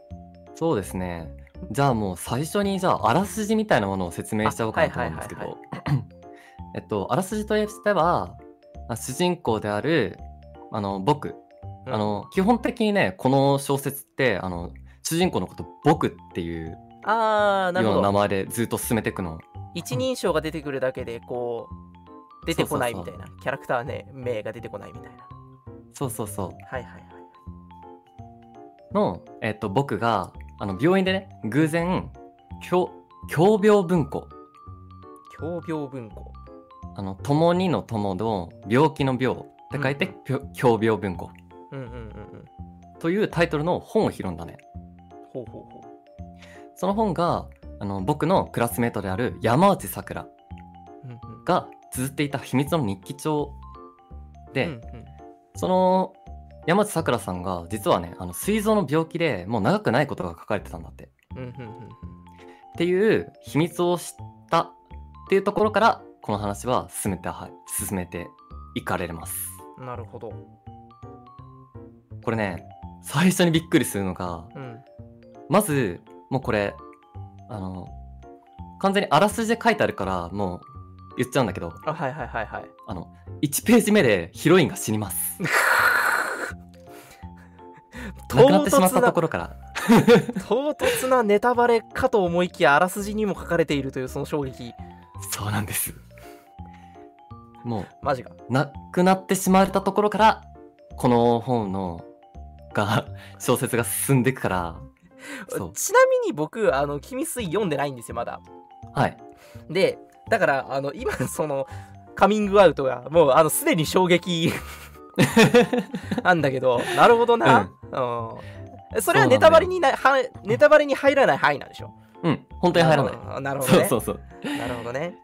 そうですね。じゃあもう最初にじゃああらすじみたいなものを説明しちゃおうかなと思うんですけあはいど、えっとあらすじとしては、あ主人公であるあの僕、うん。あの基本的にねこの小説ってあの主人公のこと僕っていうあーなるほど。な名前でずっと進めていくの。一人称が出てくるだけでこう出てこないみたいな。キャラクターね名が出てこないみたいな。そうそうそう。はいはいはい。の、えっと、僕があの病院でね偶然狂狂病文庫。狂病文庫あの共にの友の病気の病って書いて、ぴょ狂病文庫。うんうんうんうん。というタイトルの本を拾うんだねほうほうほその本があの僕のクラスメートである山内さくらううんうん。が綴っていた秘密の日記帳で、うんうん。その山内さくらさんが実はねあの膵臓の病気でもう長くないことが書かれてたんだって。うんうんうん。っていう秘密を知ったっていうところからこの話は進めては進めていかれます。うんなるほど。これね最初にびっくりするのがうん。まずもうこれあの完全にあらすじで書いてあるからもう言っちゃうんだけどあはいはいはいはい。あの1ページ目でヒロインが死にます。*laughs* 亡くなってしまったところから。唐突な *laughs* ネタバレかと思いきやあらすじにも書かれているというその衝撃。そうなんですもマジか。う亡くなってしまわれたところからこの本のが *laughs* 小説が進んでいくから *laughs* ちなみに僕あの「君水」読んでないんですよまだ。はい。でだからあの今 *laughs* そのカミングアウトがもうあのすでに衝撃なんだけどなるほどな、うん、それはネタバレになはネタバレに入らない範囲なんでしょ？うん。本当に入らない。いなるほどね。そうそうそう。なるほどね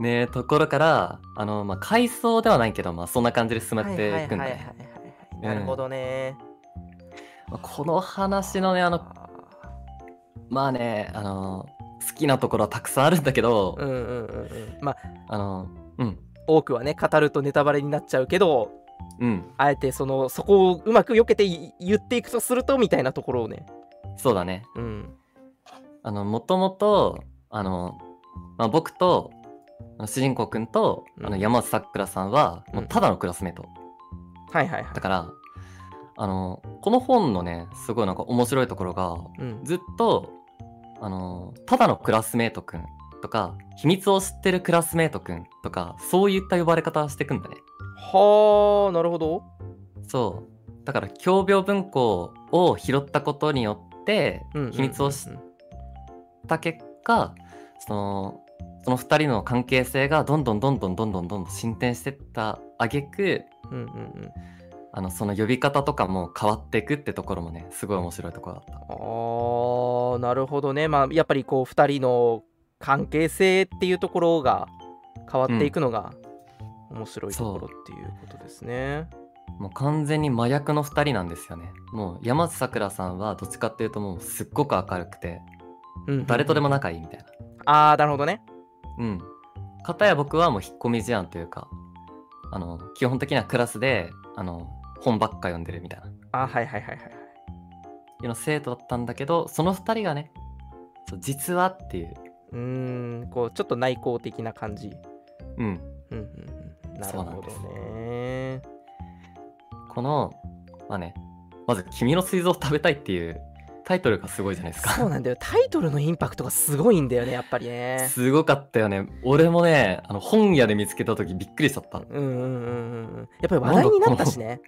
ねところからあのまあ回想ではないけどまあそんな感じで進まっはいていくんだはいはい。はいねはいなるほどね、まあこの話のねあのあまあねあの好きなところはたくさんあるんだけど、ーうんうんうんうん。まああのうん。多くはね語るとネタバレになっちゃうけどうん。あえてそのそこをうまく避けてい言っていくとするとみたいなところをね。そうだね。うん。あのもともとあの、まあ、僕と主人公くんと、うん。あの山内さくらさんはもうただのクラスメート、はいはいはい。だからあのこの本のねすごいなんか面白いところがうん。ずっとあのただのクラスメートくんとか秘密を知ってるクラスメートくんとかそういった呼ばれ方してくんだね。はあなるほど。そう。だから共病文庫を拾ったことによって秘密を知った結果そのその2人の関係性がどんどんどんどんどんどんどん進展してった挙句、うんうんうん。あのその呼び方とかも変わっていくってところもねすごい面白いところだった。あなるほどね。まあやっぱりこう2人の関係性っていうところが変わっていくのが面白いところっていうことですね、う。ん、もう完全に麻薬の2人なんですよね。もう山津さくらさんはどっちかっていうともうすっごく明るくて誰とでも仲いいみたいな、うんうんうん、ああなるほどね。うん片や僕はもう引っ込み思案というかあの基本的にはクラスであの本ばっか読んでるみたいなあーはいはいはいはいはい。いうの生徒だったんだけどその2人がねそう実はっていううーんこうちょっと内向的な感じ。うんうんうんうん、なるほどそうなんですね。このまあねまず「君の膵臓を食べたい」っていうタイトルがすごいじゃないですかそうなんだよタイトルのインパクトがすごいんだよねやっぱりね。すごかったよね俺もねあの本屋で見つけた時びっくりしちゃったうんうんうん。やっぱり話題になったしね。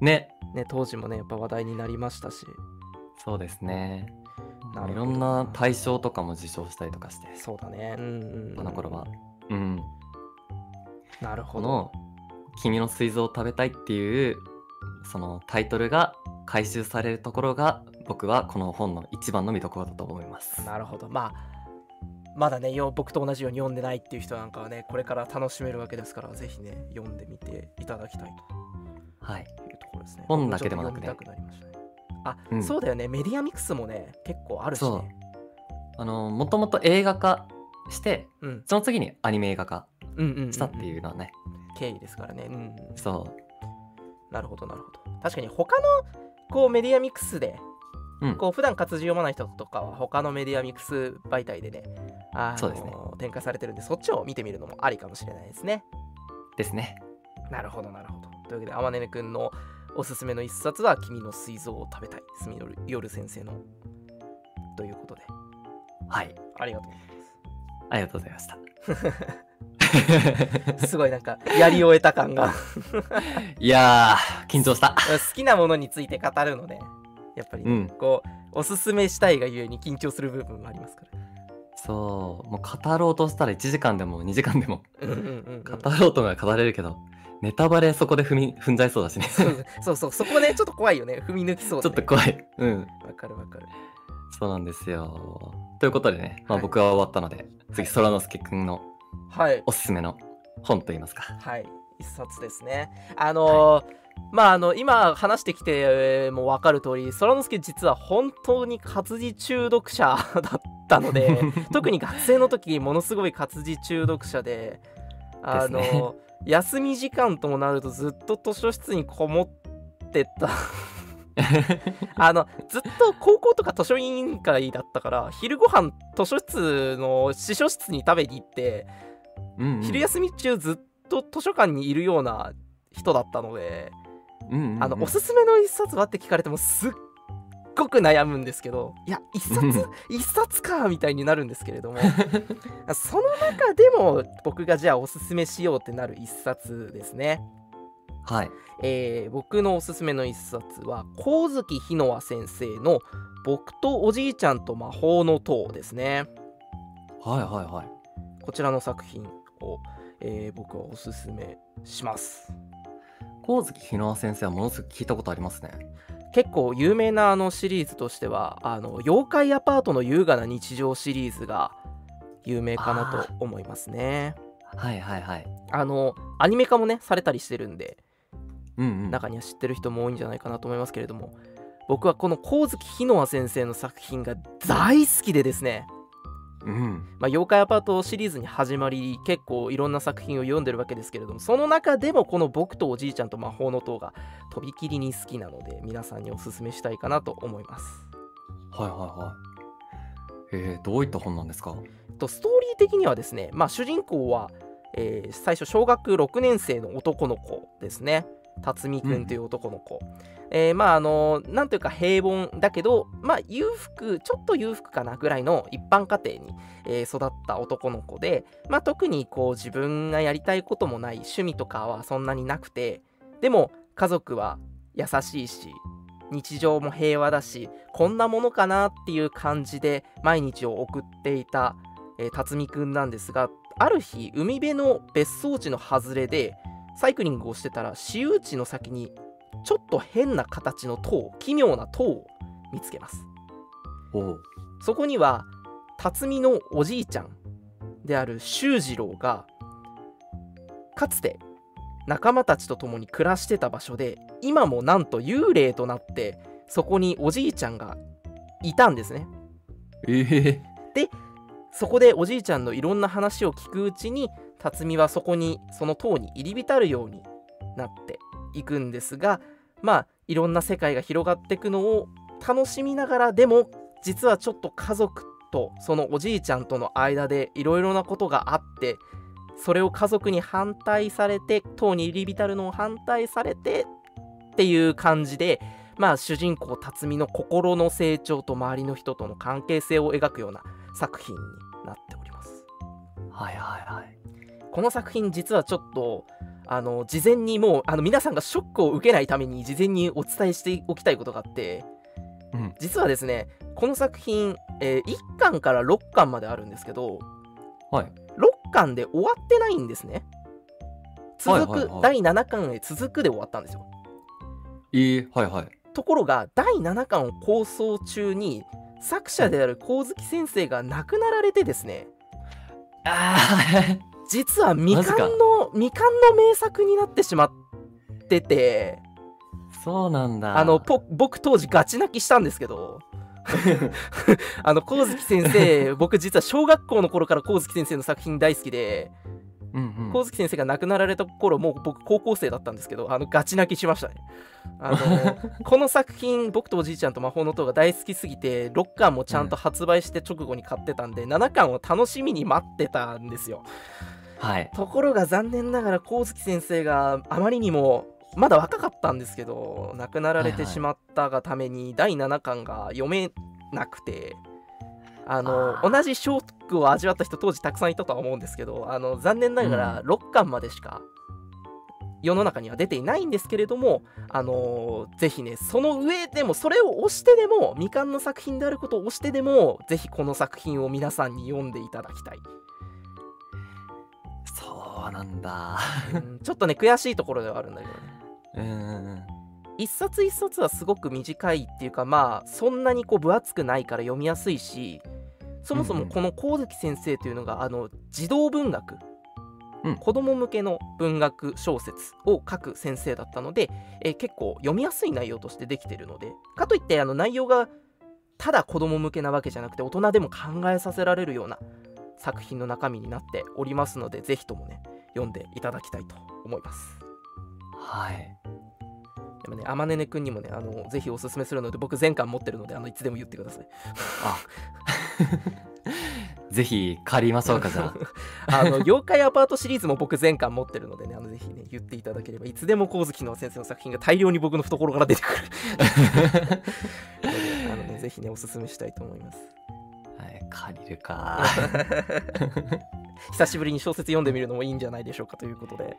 ねね当時もねやっぱ話題になりましたし。そうですねいろんな大賞とかも受賞したりとかしてそうだね。うんうん、うん。あの頃はうんなるほど。この「君の膵臓を食べたい」っていうそのタイトルが回収されるところが僕はこの本の一番の見どころだと思います。なるほど。まあ、まだね、よ僕と同じように読んでないっていう人なんかはね、これから楽しめるわけですから、ぜひね、読んでみていただきたいはい、というところですね。本だけでもなくねくなりましたね。あ、うんそうだよね、メディアミックスもね、結構あるしそうね。あのもともと映画化してうん。その次にアニメ映画化うんうんうんうんしたっていうのはね、経緯ですからね。うんうん、そなるほど、なるほど。確かに他のこうメディアミックスで、うんこう普段活字読まない人とかは他のメディアミックス媒体でね、あのそうですね展開されてるんで、そっちを見てみるのもありかもしれないですね。うですねなるほどなるほど。というわけで、あまねねくんのおすすめの一冊は、君の膵臓を食べたい。すみのる夜先生の。ということで、はいありがとうございありがとうございましたます。*laughs* *laughs* すごいなんか、やり終えた感が。いやー緊張した *laughs* 好きなものについて語るので、やっぱりね、うん。こう、おすすめしたいがゆえに緊張する部分もありますから。そう。もう語ろうとしたら1時間でも2時間でも。うん語ろうとが語れるけどネタバレそこで踏み踏んじゃいそうだしね。そうそうそこね、ちょっと怖いよね。踏み抜きそうちょ。っと怖い。うん。わかるわかる。そうなんですよ。ということでね、まあ、はい。僕は終わったので、次空之介くんのはい。おすすめの本といいますか。はい、一冊ですね。あのーまああの今話してきてえーも分かる通り空之助実は本当に活字中毒者 *laughs* だったので *laughs* 特に学生の時ものすごい活字中毒者であのね。休み時間ともなるとずっと図書室にこもってた。*laughs* あのずっと高校とか図書委員会だったから昼ご飯図書室の司書室に食べに行ってうんうん。昼休み中ずっと図書館にいるような人だったので、うんうんうんあのおすすめの一冊はって聞かれてもすっごく悩むんですけどいや一冊？*laughs* 一冊かみたいになるんですけれども *laughs* その中でも僕がじゃあおすすめしようってなる一冊ですね。はい。えー僕のおすすめの一冊は光月ひのわ先生の「僕とおじいちゃんと魔法の塔」ですねはいはいはい。こちらの作品を、えー僕はおすすめします光月ひのわ先生はものすごく聞いたことありますね。結構有名なあのシリーズとしてはあの妖怪アパートの優雅な日常シリーズが有名かなと思いますねはいはいはい。あのアニメ化もねされたりしてるんでうんうん。中には知ってる人も多いんじゃないかなと思いますけれども僕はこの光月ひのわ先生の作品が大好きでですね、うん。まあ、妖怪アパートシリーズに始まり結構いろんな作品を読んでるわけですけれどもその中でもこの「僕とおじいちゃんと魔法の塔」がとびきりに好きなので皆さんにおすすめしたいかなと思いますはいはいはい。えー、どういった本なんですか？とストーリー的にはですね、まあ、主人公は、えー最初小学6年生の男の子ですね辰巳くんという男の子、えーまああのなんというか平凡だけどまあ裕福ちょっと裕福かなぐらいの一般家庭に、えー育った男の子で、まあ、特にこう自分がやりたいこともない趣味とかはそんなになくてでも家族は優しいし日常も平和だしこんなものかなっていう感じで毎日を送っていた、えー辰巳くんなんですがある日海辺の別荘地の外れでサイクリングをしてたら私有地の先にちょっと変な形の塔奇妙な塔を見つけます。そこには辰巳のおじいちゃんである修次郎がかつて仲間たちと共に暮らしてた場所で今もなんと幽霊となってそこにおじいちゃんがいたんですね。ええそこでおじいちゃんのいろんな話を聞くうちに辰巳はそこにその塔に入り浸るようになっていくんですがまあいろんな世界が広がっていくのを楽しみながらでも実はちょっと家族とそのおじいちゃんとの間でいろいろなことがあってそれを家族に反対されて塔に入り浸るのを反対されてっていう感じでまあ主人公辰巳の心の成長と周りの人との関係性を描くような作品になっておりますはいはいはい。この作品実はちょっとあの事前にもうあの皆さんがショックを受けないために事前にお伝えしておきたいことがあってうん。実はですねこの作品、え1巻から6巻まであるんですけどはい。6巻で終わってないんですね続く、はいはいはい第7巻へ続くで終わったんですよえー、はいはい。ところが第7巻を構想中に作者である光月先生が亡くなられてですねあ実は未完の未完の名作になってしまってて。あ、そうなんだ。あのぽ僕当時ガチ泣きしたんですけど。*laughs* あの光月先生 *laughs* 僕実は小学校の頃から光月先生の作品大好きで。うんうん。光月先生が亡くなられた頃もう僕高校生だったんですけどあのガチ泣きしましたね。あの *laughs* この作品僕とおじいちゃんと魔法の塔が大好きすぎて6巻もちゃんと発売して直後に買ってたんで、7巻を楽しみに待ってたんですよはい。ところが残念ながら光月先生があまりにもまだ若かったんですけど亡くなられてしまったがために第7巻が読めなくてあの同じショックを味わった人当時たくさんいたとは思うんですけどあの残念ながら6巻までしか世の中には出ていないんですけれどもあのぜひねその上でもそれを押してでも未完の作品であることを押してでもぜひこの作品を皆さんに読んでいただきたいそうなんだ。うんちょっとね悔しいところではあるんだけどねうんうんうん。一冊一冊はすごく短いっていうかまあそんなにこう分厚くないから読みやすいしそもそうんうんもこの光月先生というのがあの児童文学、うん子供向けの文学小説を書く先生だったので、えー結構読みやすい内容としてできてるのでかといってあの内容がただ子供向けなわけじゃなくて大人でも考えさせられるような作品の中身になっておりますのでぜひともね読んでいただきたいと思います。はい。でもね、あまねねくんにもね、あのぜひおすすめするので、僕、全巻持ってるので、あのいつでも言ってください。あ *laughs* ぜひ借りましょうか、じゃあ。*laughs* あの妖怪アパートシリーズも僕、全巻持ってるのでね、あのぜひね、言っていただければ、いつでも光月の先生の作品が大量に僕の懐から出てくる。*laughs* のでぜひねおすすめしたいと思いますはい、借りるか。久しぶりに小説読んでみるのもいいんじゃないでしょうかということで。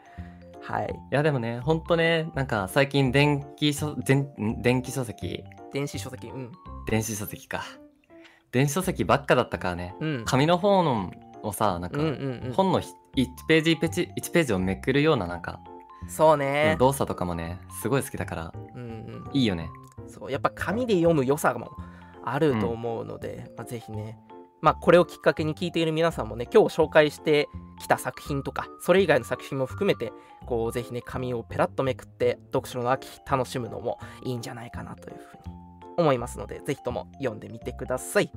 はい。いやでもね、ほんとね、なんか最近電気書、電ん電気書籍？電子書籍うん。電子書籍か。電子書籍ばっかだったからね、うん。紙の本をさ、なんか、うんうんうん。本の1ページ1ページ1ページをめくるようななんか、そうね。動作とかもね、すごい好きだから、うんうん。いいよね。そうやっぱ紙で読む良さもあると思うので、まあ、ぜひねまあこれをきっかけに聞いている皆さんもね今日紹介してきた作品とかそれ以外の作品も含めてこうぜひね紙をペラッとめくって読書の秋楽しむのもいいんじゃないかなというふうに思いますのでぜひとも読んでみてください。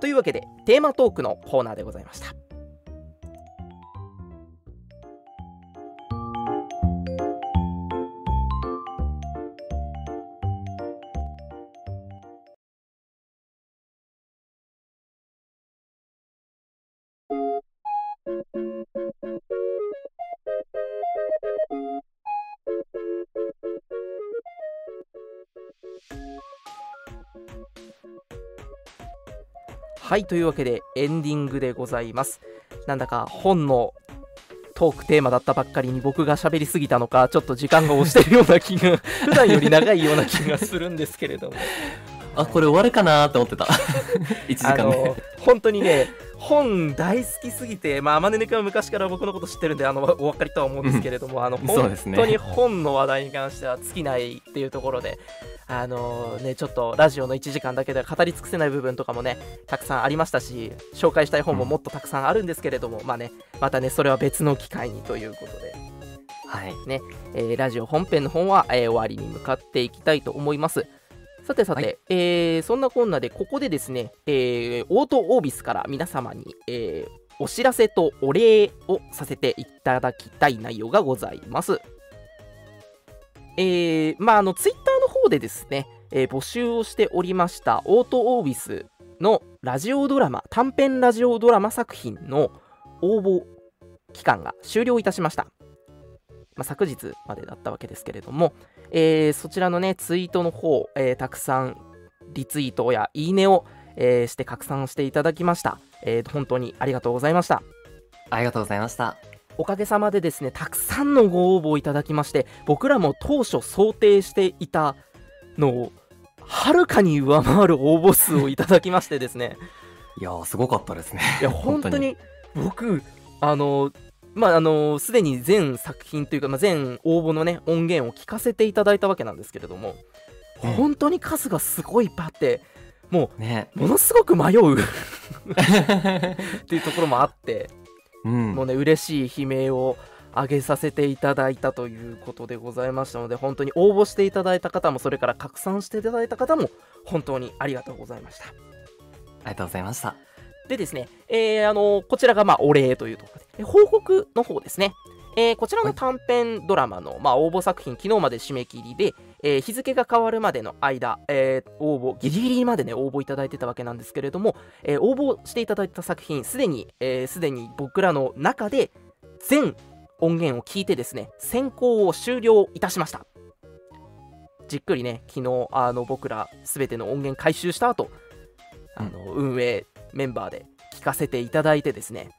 というわけでテーマトークのコーナーでございました。はいというわけでエンディングでございますなんだか本のトークテーマだったばっかりに僕が喋りすぎたのかちょっと時間が押してるような気が *laughs* 普段より長いような気がするんですけれどもあ、これ終わるかなーって思ってた。*laughs* 1時あ間での。本当にね本大好きすぎてまあ天音くんは昔から僕のこと知ってるんであのお分かりとは思うんですけれども、あのそう本ですね当に本の話題に関しては尽きないっていうところであのねちょっとラジオの1時間だけでは語り尽くせない部分とかもねたくさんありましたし紹介したい本ももっとたくさんあるんですけれども、まあねまたねそれは別の機会にということで、はい。えーラジオ本編の方は、えー終わりに向かっていきたいと思いますさてさて、はいえーそんなこんなでここでですね、えーオートオービスから皆様に、えーお知らせとお礼をさせていただきたい内容がございます。えーまああのツイッターの方でですね、えー募集をしておりましたオートオービスのラジオドラマ短編ラジオドラマ作品の応募期間が終了いたしました。まあ、昨日までだったわけですけれども、えーそちらのね、ツイートの方、えーたくさんリツイートやいいねを、えーして拡散していただきました、えー本当にありがとうございました。ありがとうございました。おかげさまでですね、たくさんのご応募をいただきまして、僕らも当初想定していたのを、はるかに上回る応募数をいただきましてですね、*laughs* いやー、すごかったですね。いや、本当に僕、あの、まあ、あの、すでに全作品というか、まあ、全応募のね、音源を聞かせていただいたわけなんですけれども、うん本当に数がすごいいっぱいあって、もね。う、ものすごく迷う。*laughs* *laughs* っていうところもあって、うん。もうね、嬉しい悲鳴を上げさせていただいたということでございましたので、本当に応募していただいた方も、それから拡散していただいた方も、本当にありがとうございました。ありがとうございました。でですね、えーあのこちらがまあお礼というところで、え報告の方ですね。えーこちらの短編ドラマの、まあ、応募作品、昨日まで締め切りで、えー日付が変わるまでの間、えー応募、ギリギリまでね、応募いただいてたわけなんですけれども、えー応募していただいた作品、すでに、えーすでに僕らの中で全音源を聞いてですね、選考を終了いたしました。じっくりね、昨日、あの僕らすべての音源回収した後、あの運営メンバーで聞かせていただいてですね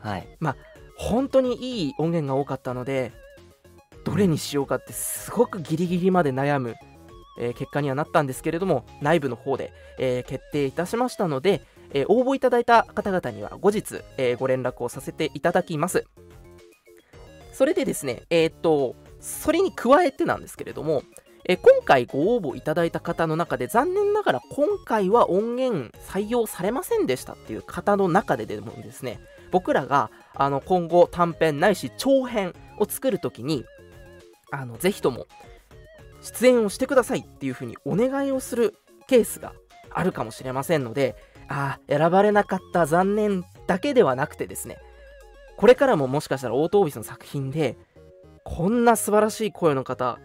はい。本当にいい音源が多かったのでどれにしようかってすごくギリギリまで悩む、えー結果にはなったんですけれども内部の方で、えー決定いたしましたので、えー応募いただいた方々には後日、えご連絡をさせていただきます。それでですねえっとそれに加えてなんですけれどもえ今回ご応募いただいた方の中で残念ながら今回は音源採用されませんでしたっていう方の中ででもですね僕らがあの今後短編ないし長編を作るときにあのぜひとも出演をしてくださいっていうふうにお願いをするケースがあるかもしれませんのでああ選ばれなかった残念だけではなくてですねこれからももしかしたらオートオービスの作品でこんな素晴らしい声の方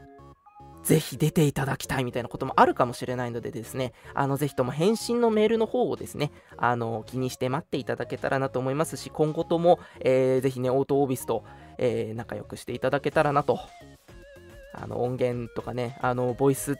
ぜひ出ていただきたいみたいなこともあるかもしれないのでですね、あのぜひとも返信のメールの方をですね、あの気にして待っていただけたらなと思いますし、今後とも、えーぜひね、オートオービスと、えー仲良くしていただけたらなと、あの音源とかね、あのボイス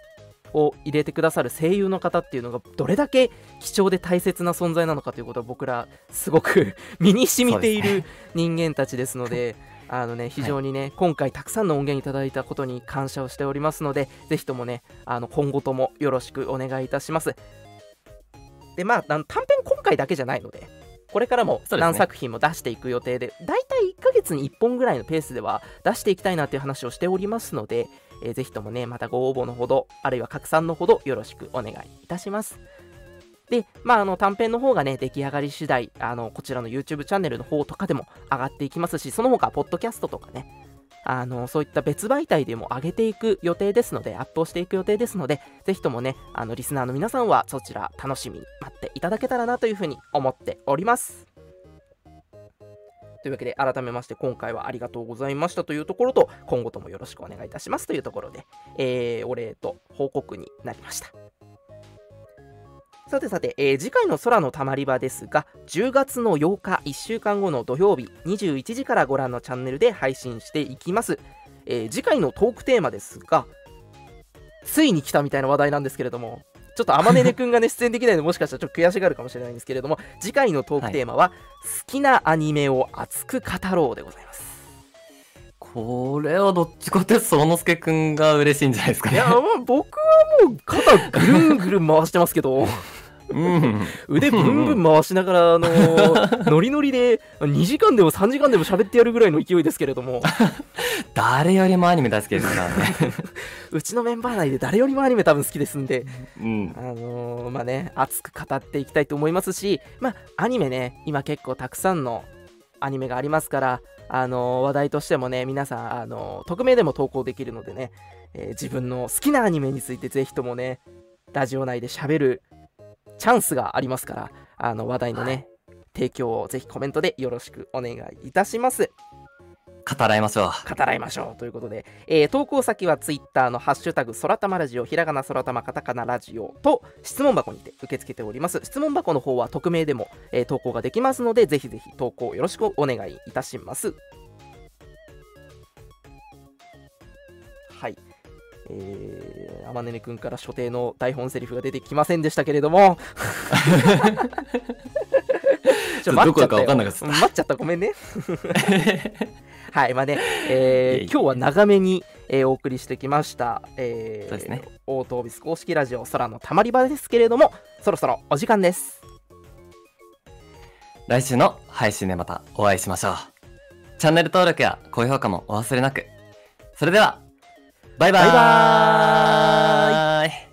を入れてくださる声優の方っていうのがどれだけ貴重で大切な存在なのかということを僕らすごく *laughs* 身に染みている人間たちですので。*laughs* あのね、非常にね、はい、今回たくさんの音源いただいたことに感謝をしておりますので、ぜひともね、あの今後ともよろしくお願いいたします。で、まあ、短編今回だけじゃないので、これからも何作品も出していく予定で、だいたい1ヶ月に1本ぐらいのペースでは出していきたいなという話をしておりますので、えー、ぜひともね、またご応募のほど、あるいは拡散のほどよろしくお願いいたします。で、まあ、あの短編の方がね、出来上がり次第、あのこちらの YouTube チャンネルの方とかでも上がっていきますし、その他、ポッドキャストとかね、あのそういった別媒体でも上げていく予定ですので、アップをしていく予定ですので、ぜひともね、あのリスナーの皆さんはそちら楽しみに待っていただけたらなというふうに思っております。というわけで改めまして今回はありがとうございましたというところと今後ともよろしくお願いいたしますというところで、えー、お礼と報告になりました。さてさて、えー、次回の空のたまり場ですが、10月の8日、1週間後の土曜日、21時からご覧のチャンネルで配信していきます。えー、次回のトークテーマですが、ついに来たみたいな話題なんですけれども、ちょっと天音くんがね、*laughs* 出演できないので、もしかしたらちょっと悔しがるかもしれないんですけれども、次回のトークテーマは、はい、好きなアニメを熱く語ろうでございます。これはどっちかってそのすけくんが嬉しいんじゃないですかね。いや、まあ、僕はもう肩ぐるんぐるん回してますけど。*laughs* うん、腕ブンブン回しながら、あのー、*laughs* ノリノリで2時間でも3時間でも喋ってやるぐらいの勢いですけれども。*laughs* 誰よりもアニメ大好きですからね。*laughs* うちのメンバー内で誰よりもアニメ多分好きですんで、うん、あのー、まあね熱く語っていきたいと思いますしまあアニメね今結構たくさんのアニメがありますからあのー、話題としてもね皆さん、あの匿名でも投稿できるのでね、え自分の好きなアニメについてぜひともねラジオ内で喋るチャンスがありますから、あの話題のね、はい、提供をぜひコメントでよろしくお願いいたします。語らいましょう。語らいましょう。ということで、えー、投稿先はツイッターのハッシュタグ、そらたまラジオ、ひらがなそらたまカタカナラジオと質問箱にて受け付けております。質問箱の方は匿名でも、えー、投稿ができますので、ぜひぜひ投稿よろしくお願いいたします。はい。えー、天音くんから所定の台本セリフが出てきませんでしたけれども。*laughs* ちょ待っちゃったか待っちゃった。ごめんね。*laughs* はいまあね、えー、今日は長めに、えー、お送りしてきました、えー、そうですね。オートービス公式ラジオ空のたまり場ですけれどもそろそろお時間です。来週の配信でまたお会いしましょう。チャンネル登録や高評価もお忘れなく。それではバイバイ,バイバ